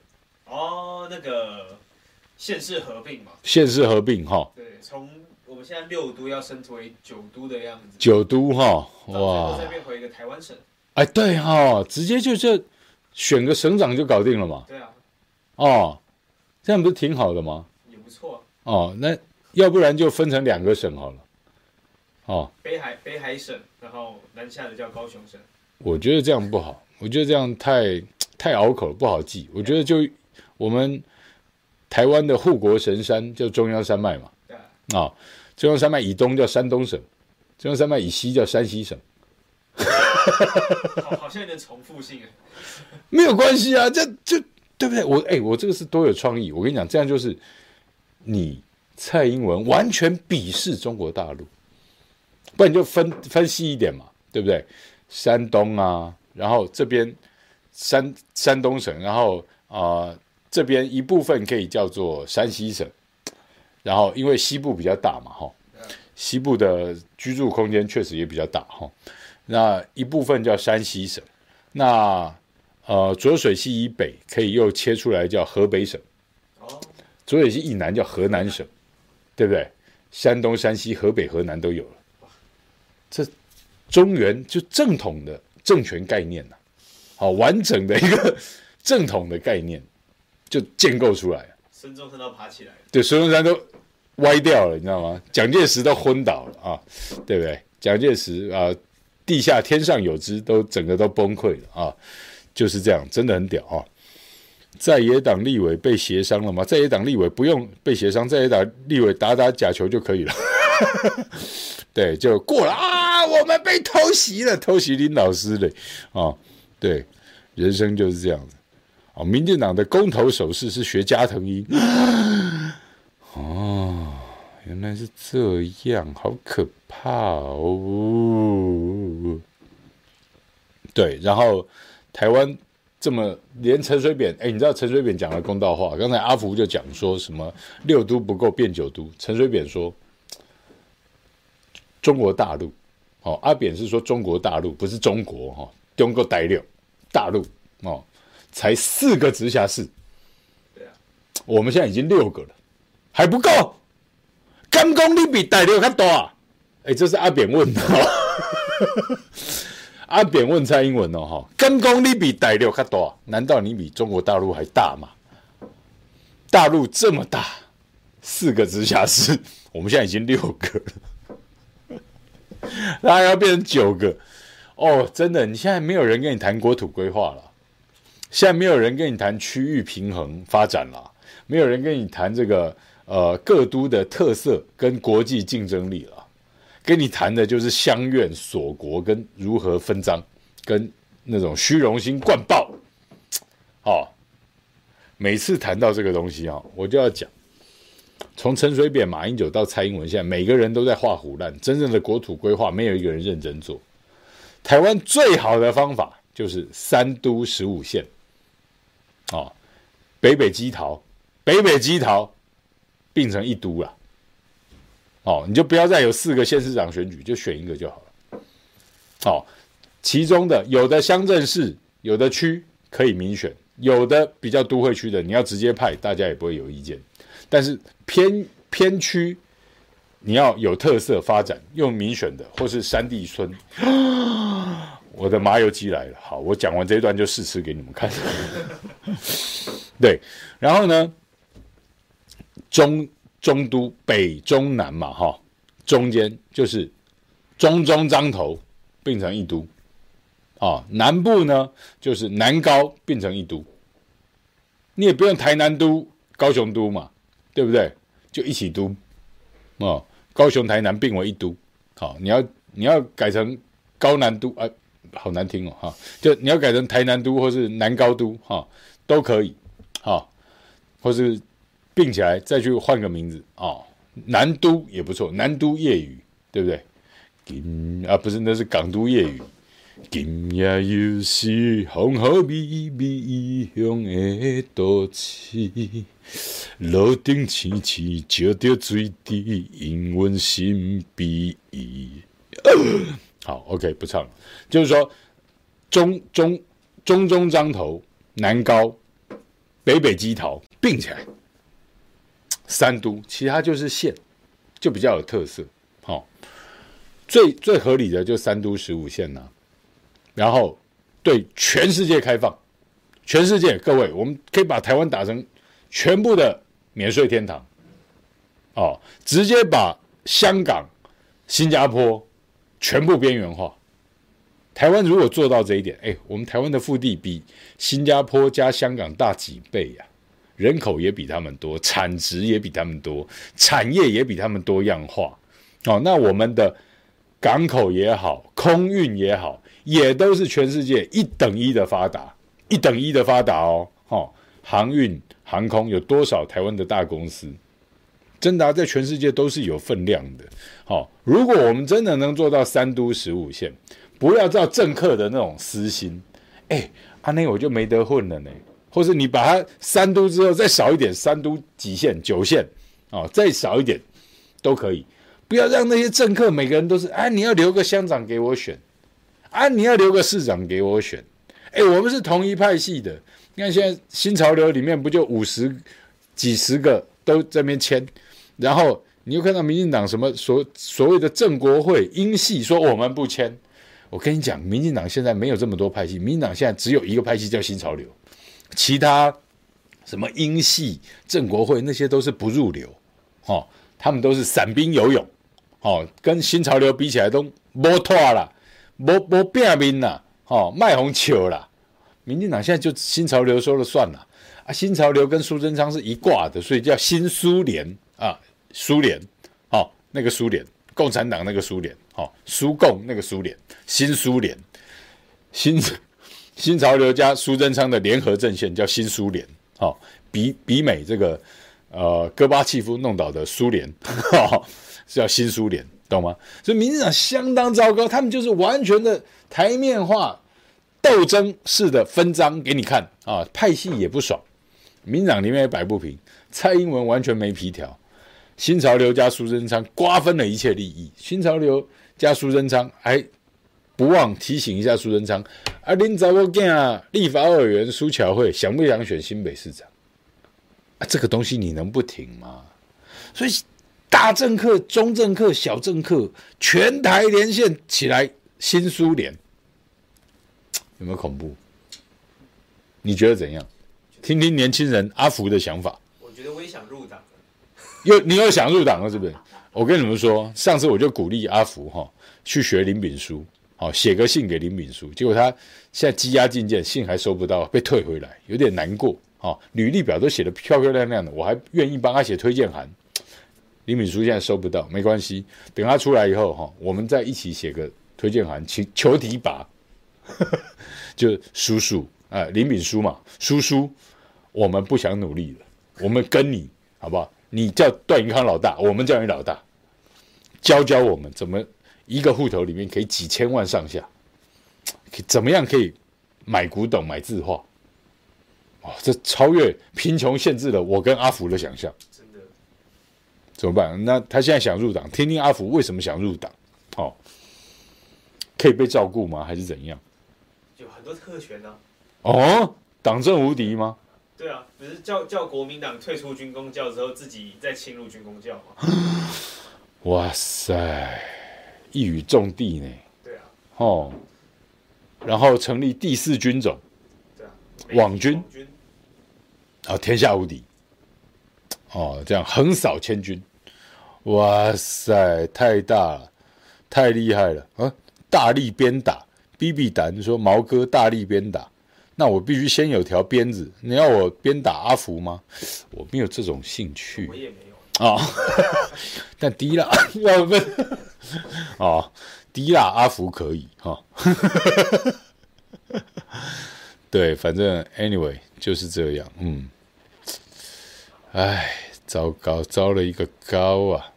哦，那个县市合并嘛。县市合并哈。对，从我们现在六都要升为九都的样子。九都哈，哇！再变回一个台湾省。哎，对哈，直接就这选个省长就搞定了嘛。对啊。哦。这样不是挺好的吗？也不错、啊、哦。那要不然就分成两个省好了。哦，北海北海省，然后南下的叫高雄省。我觉得这样不好，我觉得这样太太拗口了，不好记。我觉得就我们台湾的护国神山叫中央山脉嘛。对啊。啊、哦，中央山脉以东叫山东省，中央山脉以西叫山西省。好，好像有点重复性。没有关系啊，这这。对不对？我哎，我这个是多有创意。我跟你讲，这样就是你蔡英文完全鄙视中国大陆，不然你就分分析一点嘛，对不对？山东啊，然后这边山山东省，然后啊、呃、这边一部分可以叫做山西省，然后因为西部比较大嘛，哈，西部的居住空间确实也比较大，哈，那一部分叫山西省，那。呃，浊水溪以北可以又切出来叫河北省，浊水溪以南叫河南省，对不对？山东、山西、河北、河南都有了，这中原就正统的政权概念呐，好完整的一个 正统的概念就建构出来了。孙中山都爬起来了，对，孙中山都歪掉了，你知道吗？蒋介石都昏倒了啊，对不对？蒋介石啊，地下天上有知，都整个都崩溃了啊。就是这样，真的很屌啊！在野党立委被协商了吗？在野党立委不用被协商，在野党立委打打假球就可以了。对，就过了啊！我们被偷袭了，偷袭林老师嘞！啊，对，人生就是这样子。哦，民进党的公投手势是学加藤鹰。哦，原来是这样，好可怕哦！对，然后。台湾这么连陈水扁，哎，你知道陈水扁讲了公道话。刚才阿福就讲说什么六都不够变九都，陈水扁说中国大陆，哦，阿扁是说中国大陆不是中国哈，中国大陆大陆哦，才四个直辖市，我们现在已经六个了，还不够，敢讲你比大陆还多啊？哎，这是阿扁问的。阿扁问蔡英文哦，哈，敢讲你比大陆还大？难道你比中国大陆还大吗？大陆这么大，四个直辖市，我们现在已经六个了，那还要变成九个？哦，真的，你现在没有人跟你谈国土规划了，现在没有人跟你谈区域平衡发展了，没有人跟你谈这个呃各都的特色跟国际竞争力了。跟你谈的就是乡愿锁国跟如何分赃，跟那种虚荣心灌爆，哦，每次谈到这个东西啊，我就要讲，从陈水扁、马英九到蔡英文，现在每个人都在画虎烂，真正的国土规划没有一个人认真做。台湾最好的方法就是三都十五县，哦，北北基桃，北北基桃并成一都了。哦，你就不要再有四个县市长选举，就选一个就好了。哦，其中的有的乡镇市、有的区可以民选，有的比较都会区的，你要直接派，大家也不会有意见。但是偏偏区，你要有特色发展，用民选的，或是山地村。我的麻油鸡来了，好，我讲完这一段就试吃给你们看。对，然后呢，中。中都北中南嘛，哈，中间就是中中彰投并成一都，啊，南部呢就是南高并成一都，你也不用台南都、高雄都嘛，对不对？就一起都，哦，高雄、台南并为一都，好，你要你要改成高南都，哎，好难听哦，哈，就你要改成台南都或是南高都，哈，都可以，哈，或是。并起来再去换个名字哦，南都也不错，南都夜雨，对不对？今啊不是，那是港都夜雨。今夜又是风和美美乡的都市，路灯青青照着水滴，引阮心悲。好，OK，不唱了。就是说，中中中中张头，南高北北基头并起来。三都，其他就是县，就比较有特色。好、哦，最最合理的就三都十五县呐、啊。然后对全世界开放，全世界各位，我们可以把台湾打成全部的免税天堂。哦，直接把香港、新加坡全部边缘化。台湾如果做到这一点，哎，我们台湾的腹地比新加坡加香港大几倍呀、人口也比他们多，产值也比他们多，产业也比他们多样化。哦，那我们的港口也好，空运也好，也都是全世界一等一的发达，一等一的发达哦。哦，航运、航空有多少台湾的大公司？真的在全世界都是有分量的。好，如果我们真的能做到三都十五县，不要照政客的那种私心，哎，阿内我就没得混了呢。或是你把它三都之后再少一点，三都几县九县哦，再少一点都可以，不要让那些政客每个人都是啊，你要留个乡长给我选，啊，你要留个市长给我选，哎，我们是同一派系的。你看现在新潮流里面不就五十几十个都在那边签，然后你又看到民进党什么所所谓的正国会英系说我们不签，我跟你讲，民进党现在没有这么多派系，民进党现在只有一个派系叫新潮流。其他什么英系、正国会那些都是不入流，哦，他们都是散兵游勇，哦，跟新潮流比起来都没拖了，没没变面了，哦，卖红球了。民进党现在就新潮流说了算了，啊，新潮流跟苏贞昌是一挂的，所以叫新苏联啊，苏联，哦，那个苏联，共产党那个苏联，哦，苏共那个苏联，新苏联，新。新潮流加苏贞昌的联合阵线叫新苏联，好，比比美这个呃戈巴契夫弄倒的苏联，哈，是叫新苏联，懂吗？所以民进党相当糟糕，他们就是完全的台面化斗争式的分赃给你看啊，派系也不爽，民进党里面也摆不平，蔡英文完全没皮条，新潮流加苏贞昌瓜分了一切利益，新潮流加苏贞昌还。不忘提醒一下苏贞昌，啊，恁查某囝立法委员苏巧慧想不想选新北市长？啊，这个东西你能不挺吗？所以大政客、中政客、小政客，全台连线起来，新苏联有没有恐怖？你觉得怎样？听听年轻人阿福的想法。我觉得我也想入党。又你又想入党了，是不是？我跟你们说，上次我就鼓励阿福哈去学林炳书。哦，写个信给林敏书，结果他现在积压进见，信还收不到，被退回来，有点难过。哦，履历表都写得漂漂亮亮的，我还愿意帮他写推荐函。林敏书现在收不到，没关系，等他出来以后，哈，我们再一起写个推荐函，请求提拔。就叔叔啊，林敏书嘛，叔叔，我们不想努力了，我们跟你好不好？你叫段宜康老大，我们叫你老大，教教我们怎么。一个户头里面可以几千万上下，怎么样可以买古董、买字画？哦，这超越贫穷限制了我跟阿福的想象。真的，怎么办？那他现在想入党，听听阿福为什么想入党？哦，可以被照顾吗？还是怎样？有很多特权呢、啊。哦，党政无敌吗？对啊，不是叫叫国民党退出军工教之后，自己再侵入军工教吗？哇塞，一语中的呢。对啊。哦，然后成立第四军种。对啊。网军。啊，天下无敌。哦，这样横扫千军。哇塞，太大了，太厉害了啊！大力鞭打，B B 胆说毛哥大力鞭打。那我必须先有条鞭子，你要我鞭打阿福吗？我没有这种兴趣。我也没有啊。但低了 要不啊，滴蜡阿福可以哈。对，反正 anyway 就是这样。嗯，哎，糟糕，糟了一个高啊！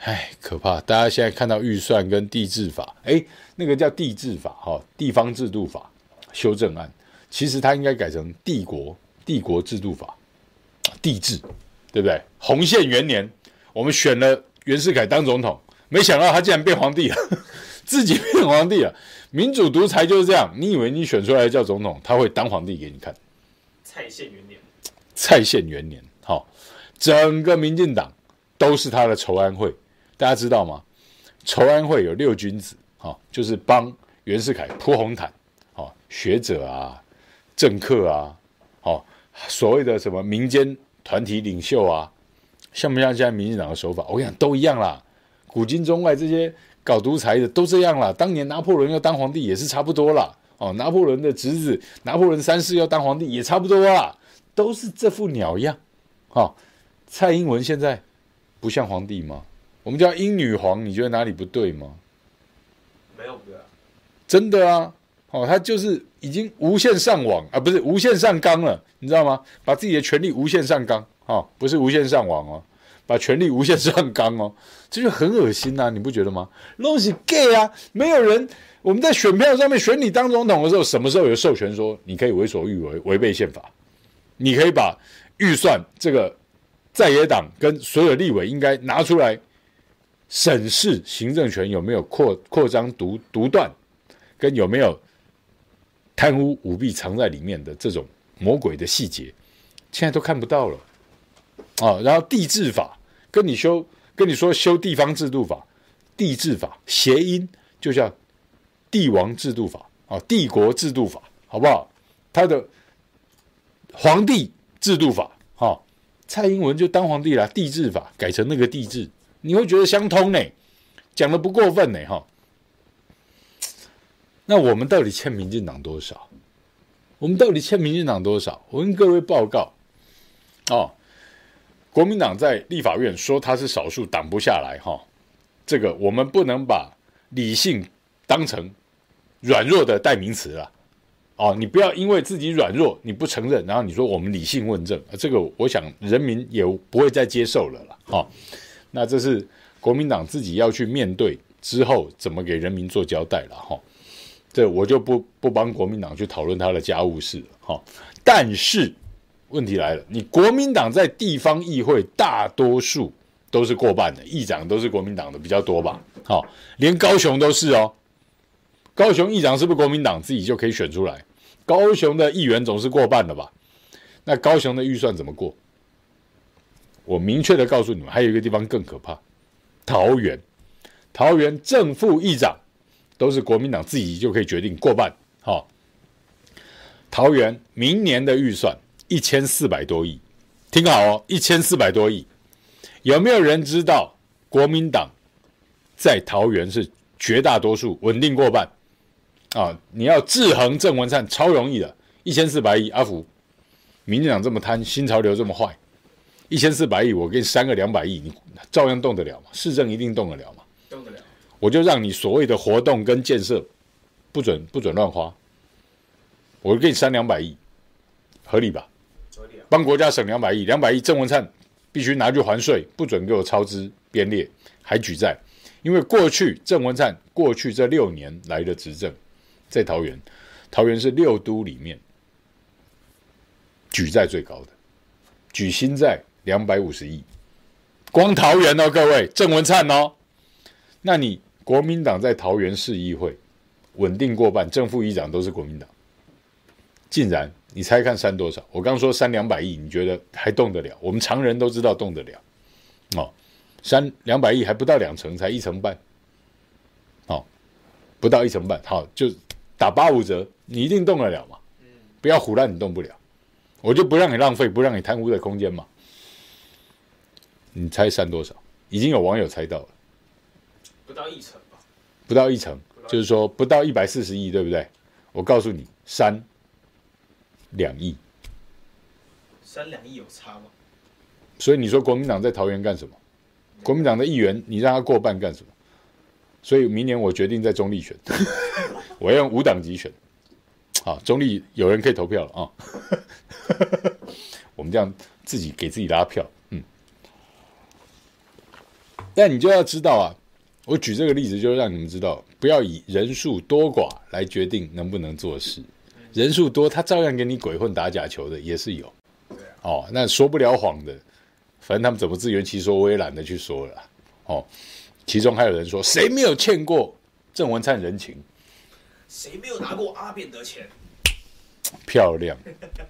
哎，可怕！大家现在看到预算跟地制法，哎，那个叫地制法哈，地方制度法。修正案，其实它应该改成帝国帝国制度法，地制，对不对？洪宪元年，我们选了袁世凯当总统，没想到他竟然变皇帝了，自己变皇帝了。民主独裁就是这样，你以为你选出来叫总统，他会当皇帝给你看？蔡宪元年，蔡宪元年，好，整个民进党都是他的筹安会，大家知道吗？筹安会有六君子，好，就是帮袁世凯铺红毯。学者啊，政客啊，哦，所谓的什么民间团体领袖啊，像不像现在民进党的手法？我跟你讲，都一样啦。古今中外这些搞独裁的都这样啦。当年拿破仑要当皇帝也是差不多啦。哦，拿破仑的侄子拿破仑三世要当皇帝也差不多啦，都是这副鸟样。哦，蔡英文现在不像皇帝吗？我们叫英女皇，你觉得哪里不对吗？没有不对啊，真的啊。哦，他就是已经无限上网啊，不是无限上纲了，你知道吗？把自己的权力无限上纲，哦，不是无限上网哦，把权力无限上纲哦，这就很恶心呐、你不觉得吗？东西 gay 啊，没有人，我们在选票上面选你当总统的时候，什么时候有授权说你可以为所欲为，违背宪法？你可以把预算这个在野党跟所有立委应该拿出来审视行政权有没有扩扩张独独断，跟有没有。贪污舞弊藏在里面的这种魔鬼的细节，现在都看不到了啊！然后地制法跟你修，跟你说修地方制度法，地制法谐音就叫帝王制度法啊，帝国制度法，好不好？他的皇帝制度法，哈，蔡英文就当皇帝了，帝制法改成那个地制，你会觉得相通呢？讲的不过分呢，哈。那我们到底欠民进党多少？我们到底欠民进党多少？我跟各位报告，哦，国民党在立法院说他是少数，挡不下来哈、这个我们不能把理性当成软弱的代名词了。哦，你不要因为自己软弱你不承认，然后你说我们理性问政，这个我想人民也不会再接受了了。哈、那这是国民党自己要去面对之后怎么给人民做交代了哈。这我就不不帮国民党去讨论他的家务事了哈。但是问题来了，你国民党在地方议会大多数都是过半的，议长都是国民党的比较多吧？好，连高雄都是哦。高雄议长是不是国民党自己就可以选出来？高雄的议员总是过半的吧？那高雄的预算怎么过？我明确的告诉你们，还有一个地方更可怕，桃园，桃园正副议长。都是国民党自己就可以决定过半，好、桃园明年的预算一千四百多亿，听好哦，一千四百多亿。有没有人知道国民党在桃园是绝大多数，稳定过半啊？你要制衡郑文灿超容易的，一千四百亿。阿福，民进党这么贪，新潮流这么坏，一千四百亿，我给你删个两百亿，你照样动得了吗？市政一定动得了吗？动得了。我就让你所谓的活动跟建设不准不准乱花，我就给你删两百亿，合理吧？帮国家省两百亿，两百亿郑文灿必须拿去还税，不准给我超支编列还举债，因为过去郑文灿过去这六年来的执政，在桃园，桃园是六都里面举债最高的，举新债两百五十亿，光桃园哦，各位郑文灿哦，那你国民党在桃园市议会稳定过半，正副议长都是国民党，竟然你猜看删多少？我刚说删两百亿，你觉得还动得了？我们常人都知道动得了，哦，删两百亿还不到两成，才一成半，哦，不到一成半，好就打八五折，你一定动得了嘛？不要胡乱，你动不了，我就不让你浪费，不让你贪污的空间嘛。你猜删多少？已经有网友猜到了，不到一成吧？不到一成，就是说不到一百四十亿，对不对？我告诉你，删两亿，三两亿有差吗？所以你说国民党在桃园干什么？国民党的议员，你让他过半干什么？所以明年我决定在中立选，我要用无党籍选。好，中立有人可以投票了啊！我们这样自己给自己拉票，嗯。但你就要知道啊，我举这个例子，就是让你们知道，不要以人数多寡来决定能不能做事。人数多，他照样给你鬼混打假球的也是有。哦，那说不了谎的，反正他们怎么自圆其说，我也懒得去说了。哦，其中还有人说，谁没有欠过郑文灿人情？谁没有拿过阿扁的钱？漂亮，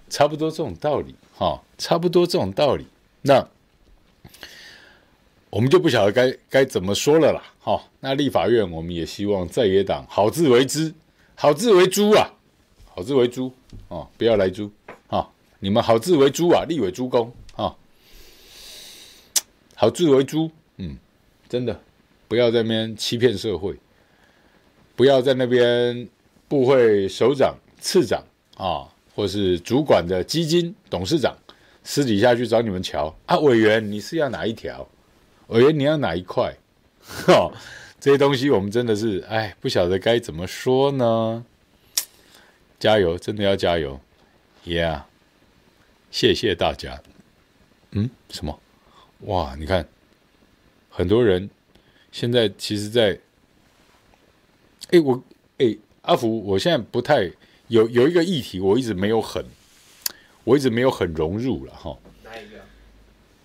差不多这种道理哈、哦，差不多这种道理。那我们就不晓得该该怎么说了啦。哈、哦，那立法院我们也希望在野党好自为之，好自为猪啊，好自为猪哦，不要来猪啊、你们好自为猪啊，立委猪公啊，好自为猪，嗯，真的不要在那边欺骗社会。不要在那边部会首长、次长啊，或是主管的基金董事长私底下去找你们瞧啊，委员你是要哪一条？委员你要哪一块？哈，这些东西我们真的是哎，不晓得该怎么说呢。加油，真的要加油，Yeah！谢谢大家。嗯，什么？哇，你看，很多人现在其实，在。哎，我哎，阿福，我现在不太有有一个议题，我一直没有很，我一直没有很融入了哈。哪一个？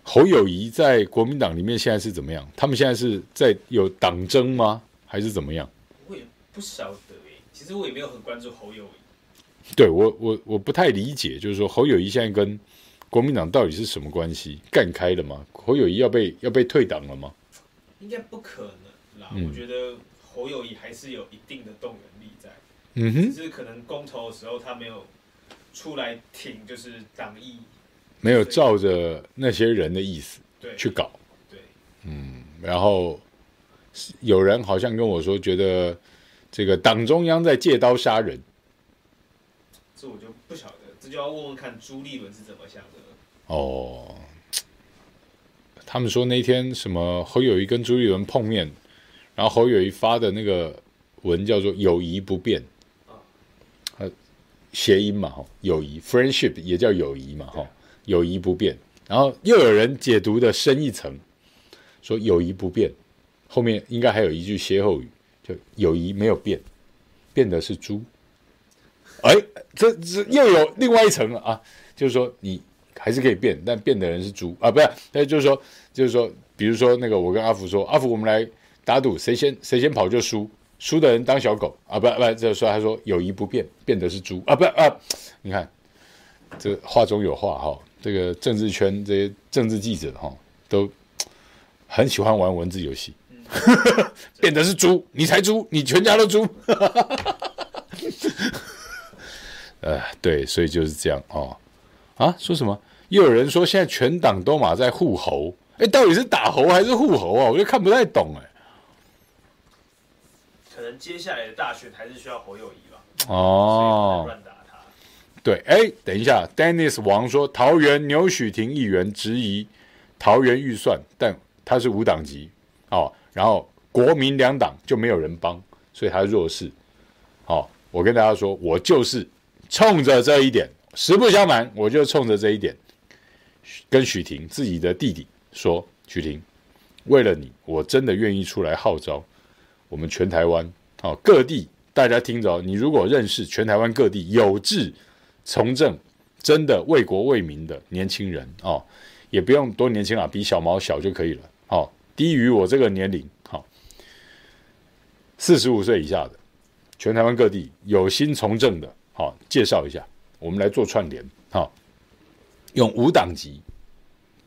侯友谊在国民党里面现在是怎么样？他们现在是在有党争吗？还是怎么样？我也不晓得哎，其实我也没有很关注侯友宜。对我，我我不太理解，就是说侯友谊现在跟国民党到底是什么关系？干开了吗？侯友谊要被要被退党了吗？应该不可能啦，嗯、我觉得。侯友谊还是有一定的动员力在，嗯哼，只是可能公投的时候他没有出来挺，就是党意，没有照着那些人的意思去搞，对，嗯，然后有人好像跟我说，觉得这个党中央在借刀杀人，这我就不晓得，这就要问问看朱立伦是怎么想的。哦，他们说那天什么侯友谊跟朱立伦碰面。然后侯友谊发的那个文叫做“友谊不变”，呃，谐音嘛，哈，友谊 （friendship） 也叫友谊嘛，哈，友谊不变。然后又有人解读的深一层，说友谊不变，后面应该还有一句歇后语，就友谊没有变，变的是猪。哎，这这又有另外一层了啊，就是说你还是可以变，但变的人是猪啊，不是？那就是说，就是说，比如说那个我跟阿福说，阿福，我们来。打赌谁先谁先跑就输，输的人当小狗啊！不不，这说他说友谊不变，变的是猪啊！不啊，你看这话中有话哈，这个政治圈这些政治记者哈都很喜欢玩文字游戏，嗯、变的是猪，你才猪，你全家都猪。呃，对，所以就是这样哦。啊，说什么？又有人说现在全党都马在护猴，哎，到底是打猴还是护猴啊？我就看不太懂哎。可能接下来的大选还是需要侯友谊吧。哦，乱打他。对，哎，等一下，Dennis 王说桃园牛许庭议员质疑桃园预算，但他是无党籍哦，然后国民两党就没有人帮，所以他弱势。哦，我跟大家说，我就是冲着这一点，实不相瞒，我就冲着这一点，跟许婷自己的弟弟说，许婷，为了你，我真的愿意出来号召。我们全台湾，哦，各地，大家听着，你如果认识全台湾各地有志从政、真的为国为民的年轻人哦，也不用多年轻啊，比小毛小就可以了。哦，低于我这个年龄，好、哦，四十五岁以下的，全台湾各地有心从政的，好、介绍一下，我们来做串联，好、用五党级，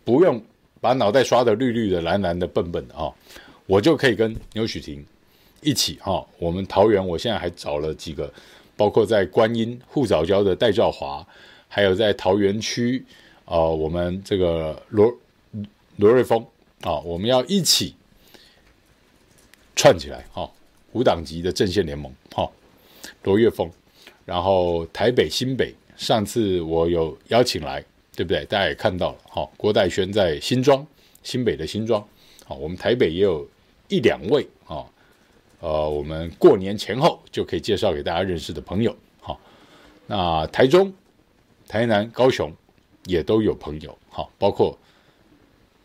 不用把脑袋刷得绿绿的、蓝蓝的、笨笨的哈、我就可以跟牛许庭一起哈、我们桃园，我现在还找了几个。包括在观音护藻礁的戴兆华，还有在桃园区，啊、呃，我们这个罗罗瑞峰啊，我们要一起串起来哈，五党级的阵线联盟哈，罗月峰，然后台北新北，上次我有邀请来，对不对？大家也看到了哈，郭代轩在新庄，新北的新庄，好，我们台北也有一两位啊。呃，我们过年前后就可以介绍给大家认识的朋友，好，那台中、台南、高雄也都有朋友，好，包括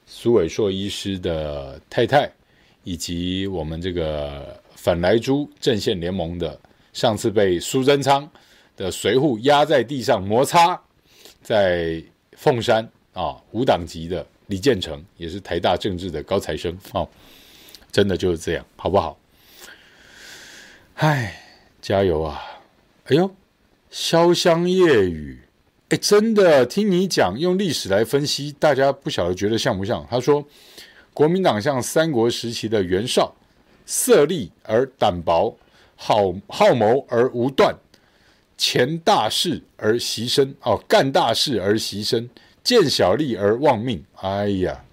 苏伟硕医师的太太，以及我们这个反莱猪阵线联盟的，上次被苏贞昌的随扈压在地上摩擦，在凤山啊无党籍的李建成，也是台大政治的高材生，啊，真的就是这样，好不好？唉，加油啊！哎呦，潇湘夜雨，哎，真的听你讲，用历史来分析，大家不晓得觉得像不像？他说，国民党像三国时期的袁绍，色厉而胆薄，好好谋而无断，前大事而牺牲，哦，干大事而牺牲，见小利而忘命。哎呀，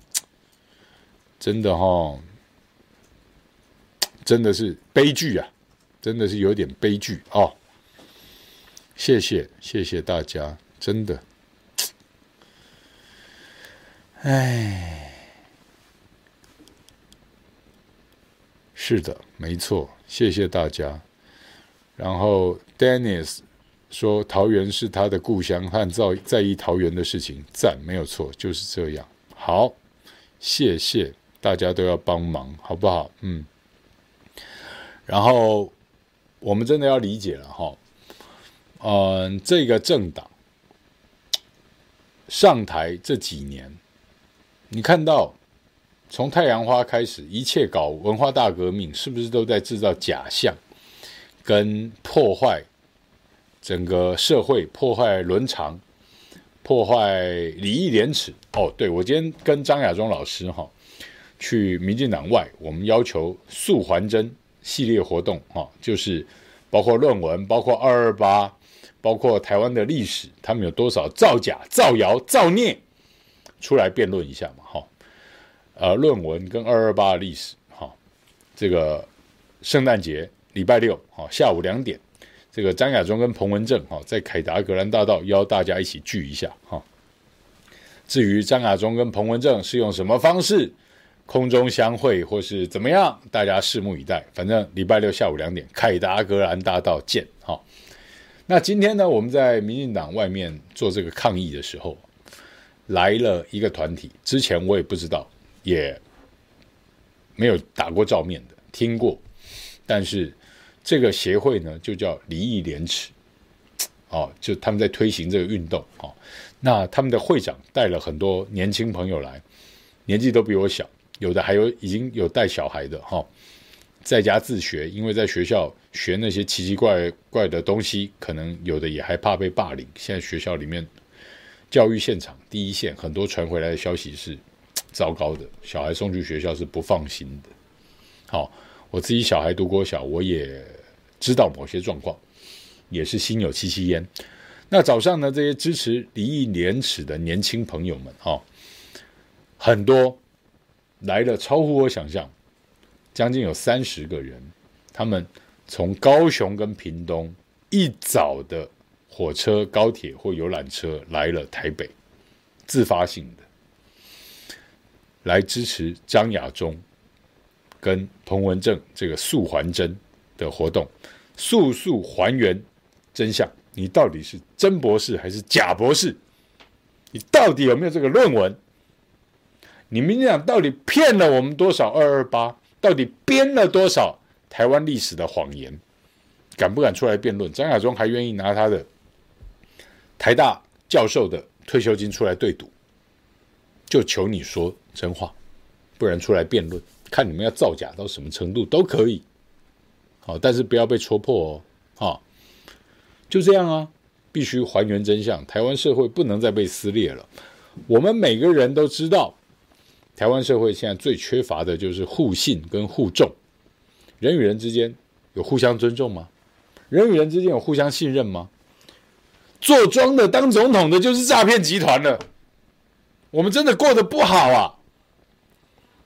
真的哈、哦，真的是悲剧啊！真的是有点悲剧哦，谢谢谢谢大家，真的，哎，是的，没错，谢谢大家。然后 Dennis 说桃园是他的故乡，和在在意桃园的事情，赞，没有错，就是这样。好，谢谢大家都要帮忙，好不好？嗯，然后。我们真的要理解了哈，嗯，这个政党上台这几年，你看到从太阳花开始，一切搞文化大革命，是不是都在制造假象，跟破坏整个社会，破坏伦常，破坏礼义廉耻？哦，对，我今天跟张亚中老师哈去民进党外，我们要求素还真。系列活动哈，就是包括论文，包括二二八，包括台湾的历史，他们有多少造假、造谣、造孽，出来辩论一下嘛哈。呃，论文跟二二八的历史哈，这个圣诞节礼拜六哈下午两点，这个张亚中跟彭文正哈在凯达格兰大道邀大家一起聚一下哈。至于张亚中跟彭文正是用什么方式？空中相会或是怎么样，大家拭目以待。反正礼拜六下午两点，凯达格兰大道见。哈，那今天呢，我们在民进党外面做这个抗议的时候，来了一个团体。之前我也不知道，也没有打过照面的，听过。但是这个协会呢，就叫礼义廉耻。哦，就他们在推行这个运动。哦，那他们的会长带了很多年轻朋友来，年纪都比我小。有的还有已经有带小孩的哈，在家自学，因为在学校学那些奇奇怪怪的东西，可能有的也害怕被霸凌。现在学校里面教育现场第一线，很多传回来的消息是糟糕的，小孩送去学校是不放心的。好，我自己小孩读国小，我也知道某些状况，也是心有戚戚焉。那早上呢，这些支持礼义廉耻的年轻朋友们哈，很多。来了，超乎我想象，将近有三十个人，他们从高雄跟屏东一早的火车、高铁或游览车来了台北，自发性的来支持张亚中跟彭文正这个素还真的活动，速速还原真相，你到底是真博士还是假博士？你到底有没有这个论文？你们讲到底骗了我们多少二二八？到底编了多少台湾历史的谎言？敢不敢出来辩论？张亚中还愿意拿他的台大教授的退休金出来对赌，就求你说真话，不然出来辩论，看你们要造假到什么程度都可以。好，但是不要被戳破哦。啊，就这样啊，必须还原真相。台湾社会不能再被撕裂了。我们每个人都知道，台湾社会现在最缺乏的就是互信跟互重。人与人之间有互相尊重吗？人与人之间有互相信任吗？坐庄的当总统的就是诈骗集团了，我们真的过得不好啊！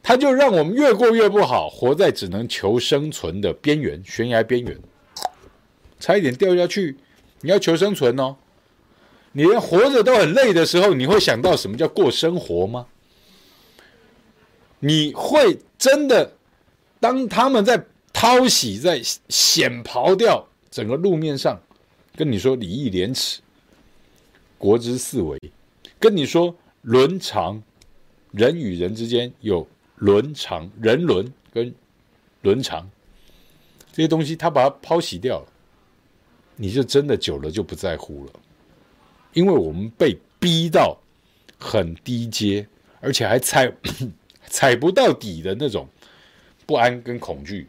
他就让我们越过越不好，活在只能求生存的边缘，悬崖边缘，差一点掉下去。你要求生存哦，你连活着都很累的时候，你会想到什么叫过生活吗？你会真的当他们在掏洗，在险刨掉整个路面上，跟你说礼义廉耻。国之四维，跟你说伦常，人与人之间有伦常，人伦跟伦常这些东西，他把它抛弃掉了，你就真的久了就不在乎了，因为我们被逼到很低阶，而且还踩 踩不到底的那种不安跟恐惧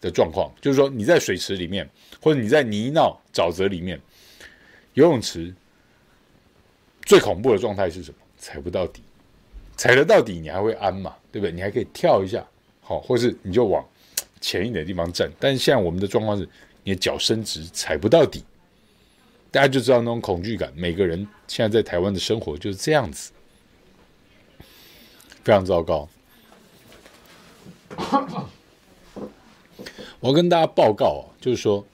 的状况，就是说你在水池里面，或者你在泥淖沼泽里面，游泳池。最恐怖的状态是什么？踩不到底，踩得到底，你还会安嘛？对不对？你还可以跳一下，好，或是你就往前一点的地方站。但是现在我们的状况是，你的脚伸直，踩不到底，大家就知道那种恐惧感。每个人现在在台湾的生活就是这样子，非常糟糕。我跟大家报告啊，就是说，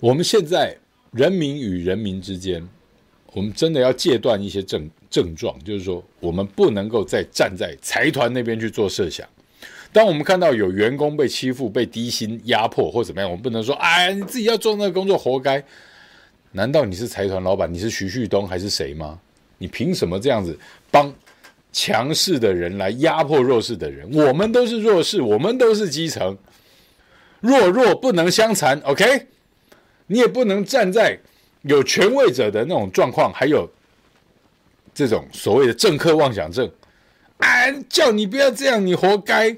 我们现在人民与人民之间。我们真的要戒断一些政症状，就是说，我们不能够再站在财团那边去做设想。当我们看到有员工被欺负、被低薪压迫或怎么样，我们不能说：“哎，你自己要做那个工作，活该。”难道你是财团老板？你是徐旭东还是谁吗？你凭什么这样子帮强势的人来压迫弱势的人？我们都是弱势，我们都是基层，弱弱不能相残。OK，你也不能站在。有权位者的那种状况，还有这种所谓的政客妄想症，哎，叫你不要这样，你活该。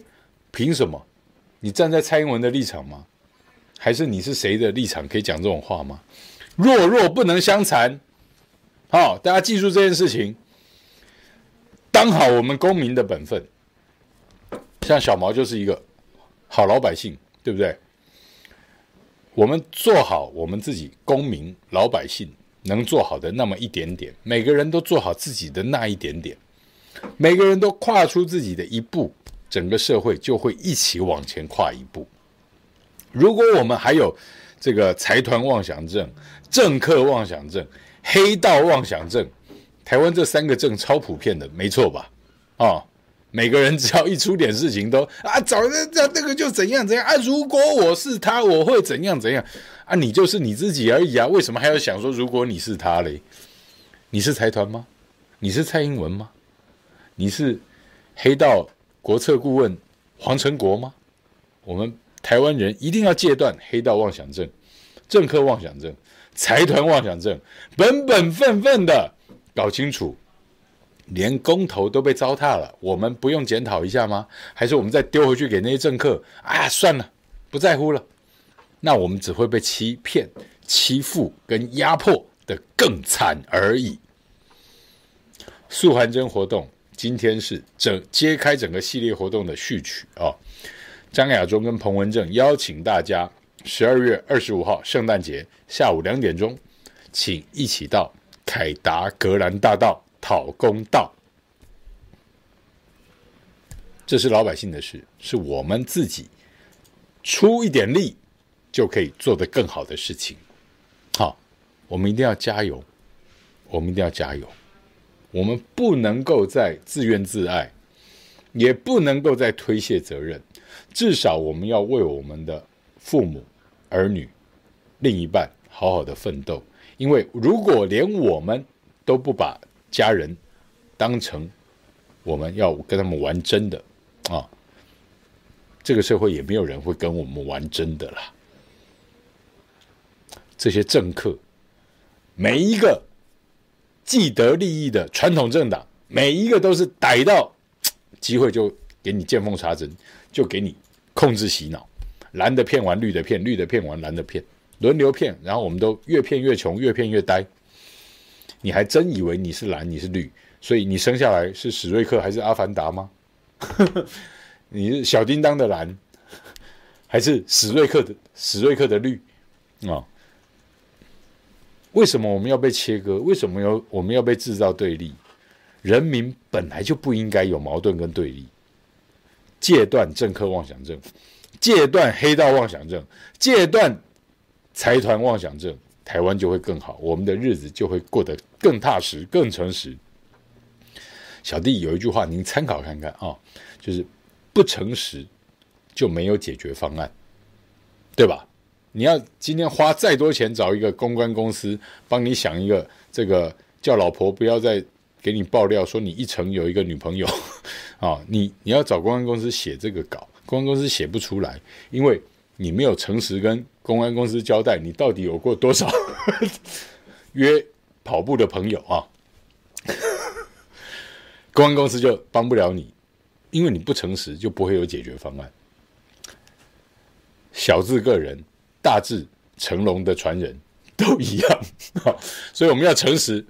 凭什么？你站在蔡英文的立场吗？还是你是谁的立场可以讲这种话吗？弱弱不能相残。好，大家记住这件事情，当好我们公民的本分。像小毛就是一个好老百姓，对不对？我们做好我们自己公民老百姓能做好的那么一点点，每个人都做好自己的那一点点，每个人都跨出自己的一步，整个社会就会一起往前跨一步。如果我们还有这个财团妄想症、政客妄想症、黑道妄想症，台湾这三个症超普遍的，没错吧？啊、每个人只要一出点事情都啊，找那那那个就怎样怎样啊！如果我是他，我会怎样怎样啊？你就是你自己而已啊！为什么还要想说如果你是他嘞？你是财团吗？你是蔡英文吗？你是黑道国策顾问黄成国吗？我们台湾人一定要戒断黑道妄想症、政客妄想症、财团妄想症，本本分分的搞清楚。连公投都被糟蹋了，我们不用检讨一下吗？还是我们再丢回去给那些政客？啊，算了，不在乎了。那我们只会被欺骗、欺负跟压迫的更惨而已。素还真活动今天是整揭开整个系列活动的序曲啊、哦！张亚中跟彭文正邀请大家，十二月二十五号圣诞节下午两点钟，请一起到凯达格兰大道。讨公道，这是老百姓的事，是我们自己出一点力就可以做得更好的事情。好，我们一定要加油，我们一定要加油，我们不能够再自怨自艾，也不能够再推卸责任，至少我们要为我们的父母、儿女、另一半好好的奋斗，因为如果连我们都不把家人当成我们要跟他们玩真的啊，这个社会也没有人会跟我们玩真的啦。这些政客每一个既得利益的传统政党，每一个都是逮到机会就给你见缝插针，就给你控制洗脑，蓝的骗完绿的骗，绿的骗完蓝的骗，轮流骗，然后我们都越骗越穷，越骗越呆。你还真以为你是蓝，你是绿？所以你生下来是史瑞克还是阿凡达吗？你是小叮当的蓝，还是史瑞克的史瑞克的绿？啊、为什么我们要被切割？为什么要我们要被制造对立？人民本来就不应该有矛盾跟对立。戒断政客妄想症，戒断黑道妄想症，戒断财团妄想症，台湾就会更好，我们的日子就会过得更踏实、更诚实。小弟有一句话，您参考看看啊、就是不诚实就没有解决方案，对吧？你要今天花再多钱找一个公关公司帮你想一个这个叫老婆不要再给你爆料说你一层有一个女朋友 啊，你你要找公关公司写这个稿，公关公司写不出来，因为你没有诚实跟公关公司交代你到底有过多少 约跑步的朋友啊，公关公司就帮不了你，因为你不诚实就不会有解决方案，小至个人。大致成龙的传人都一样，所以我们要诚实，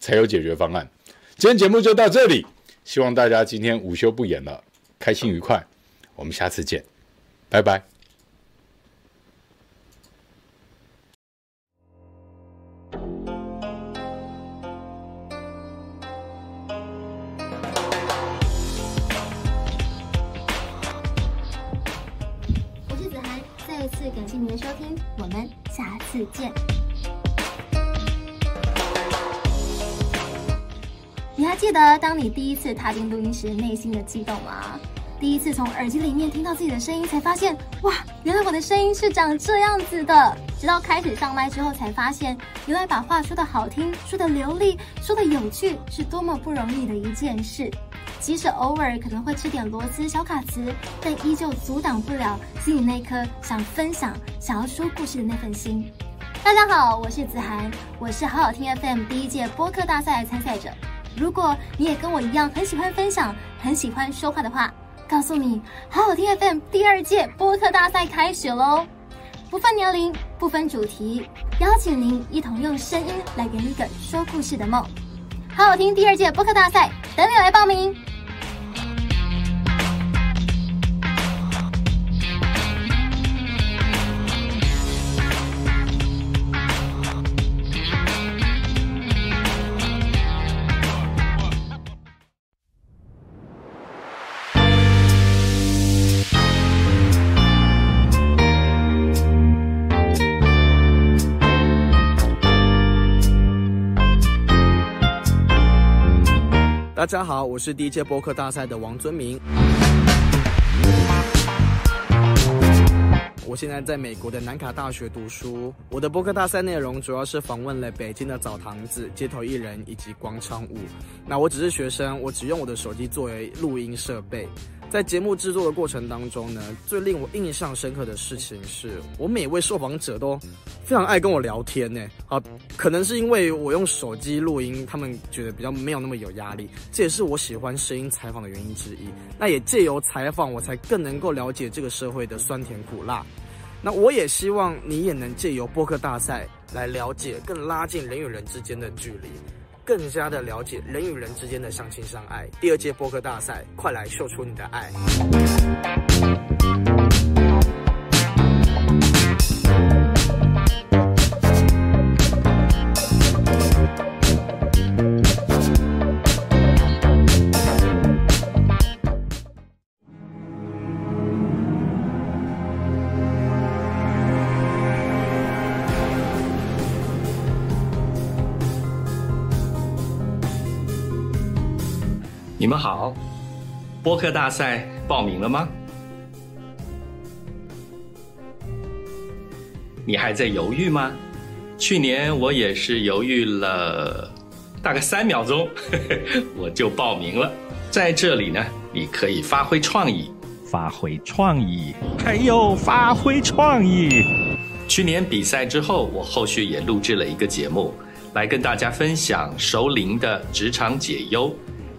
才有解决方案。今天节目就到这里，希望大家今天午休不演了，开心愉快。我们下次见，拜拜。收听，我们下次见。你还记得当你第一次踏进录音室内心的激动吗？第一次从耳机里面听到自己的声音，才发现哇，原来我的声音是长这样子的。直到开始上麦之后，才发现原来把话说得好听、说得流利、说得有趣，是多么不容易的一件事。即使偶尔可能会吃点螺丝小卡词，但依旧阻挡不了心里那颗想分享、想要说故事的那份心。大家好，我是子涵，我是好好听 FM 第一届播客大赛的参赛者。如果你也跟我一样很喜欢分享、很喜欢说话的话，告诉你，好好听 FM 第二届播客大赛开始喽！不分年龄，不分主题，邀请您一同用声音来圆一个说故事的梦。好好听第二届播客大赛，等你来报名。大家好，我是第一届播客大赛的王尊明。我现在在美国的南卡大学读书。我的播客大赛内容主要是访问了北京的澡堂子、街头艺人以及广场舞。那我只是学生，我只用我的手机作为录音设备。在节目制作的过程当中呢，最令我印象深刻的事情是我每位受访者都非常爱跟我聊天呢。好，可能是因为我用手机录音，他们觉得比较没有那么有压力，这也是我喜欢声音采访的原因之一。那也借由采访，我才更能够了解这个社会的酸甜苦辣。那我也希望你也能借由播客大赛来了解，更拉近人与人之间的距离。更加的了解人与人之间的相亲相爱。第二届播客大赛，快来秀出你的爱！们好，播客大赛报名了吗？你还在犹豫吗？去年我也是犹豫了大概三秒钟，呵呵，我就报名了。在这里呢，你可以发挥创意，发挥创意，还有发挥创意。去年比赛之后，我后续也录制了一个节目。来跟大家分享熟龄的职场解忧，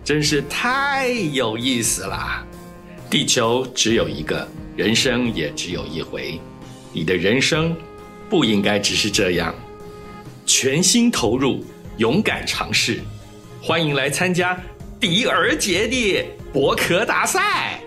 真是太有意思啦！地球只有一个，人生也只有一回，你的人生不应该只是这样，全心投入，勇敢尝试，欢迎来参加迪尔杰的博客大赛。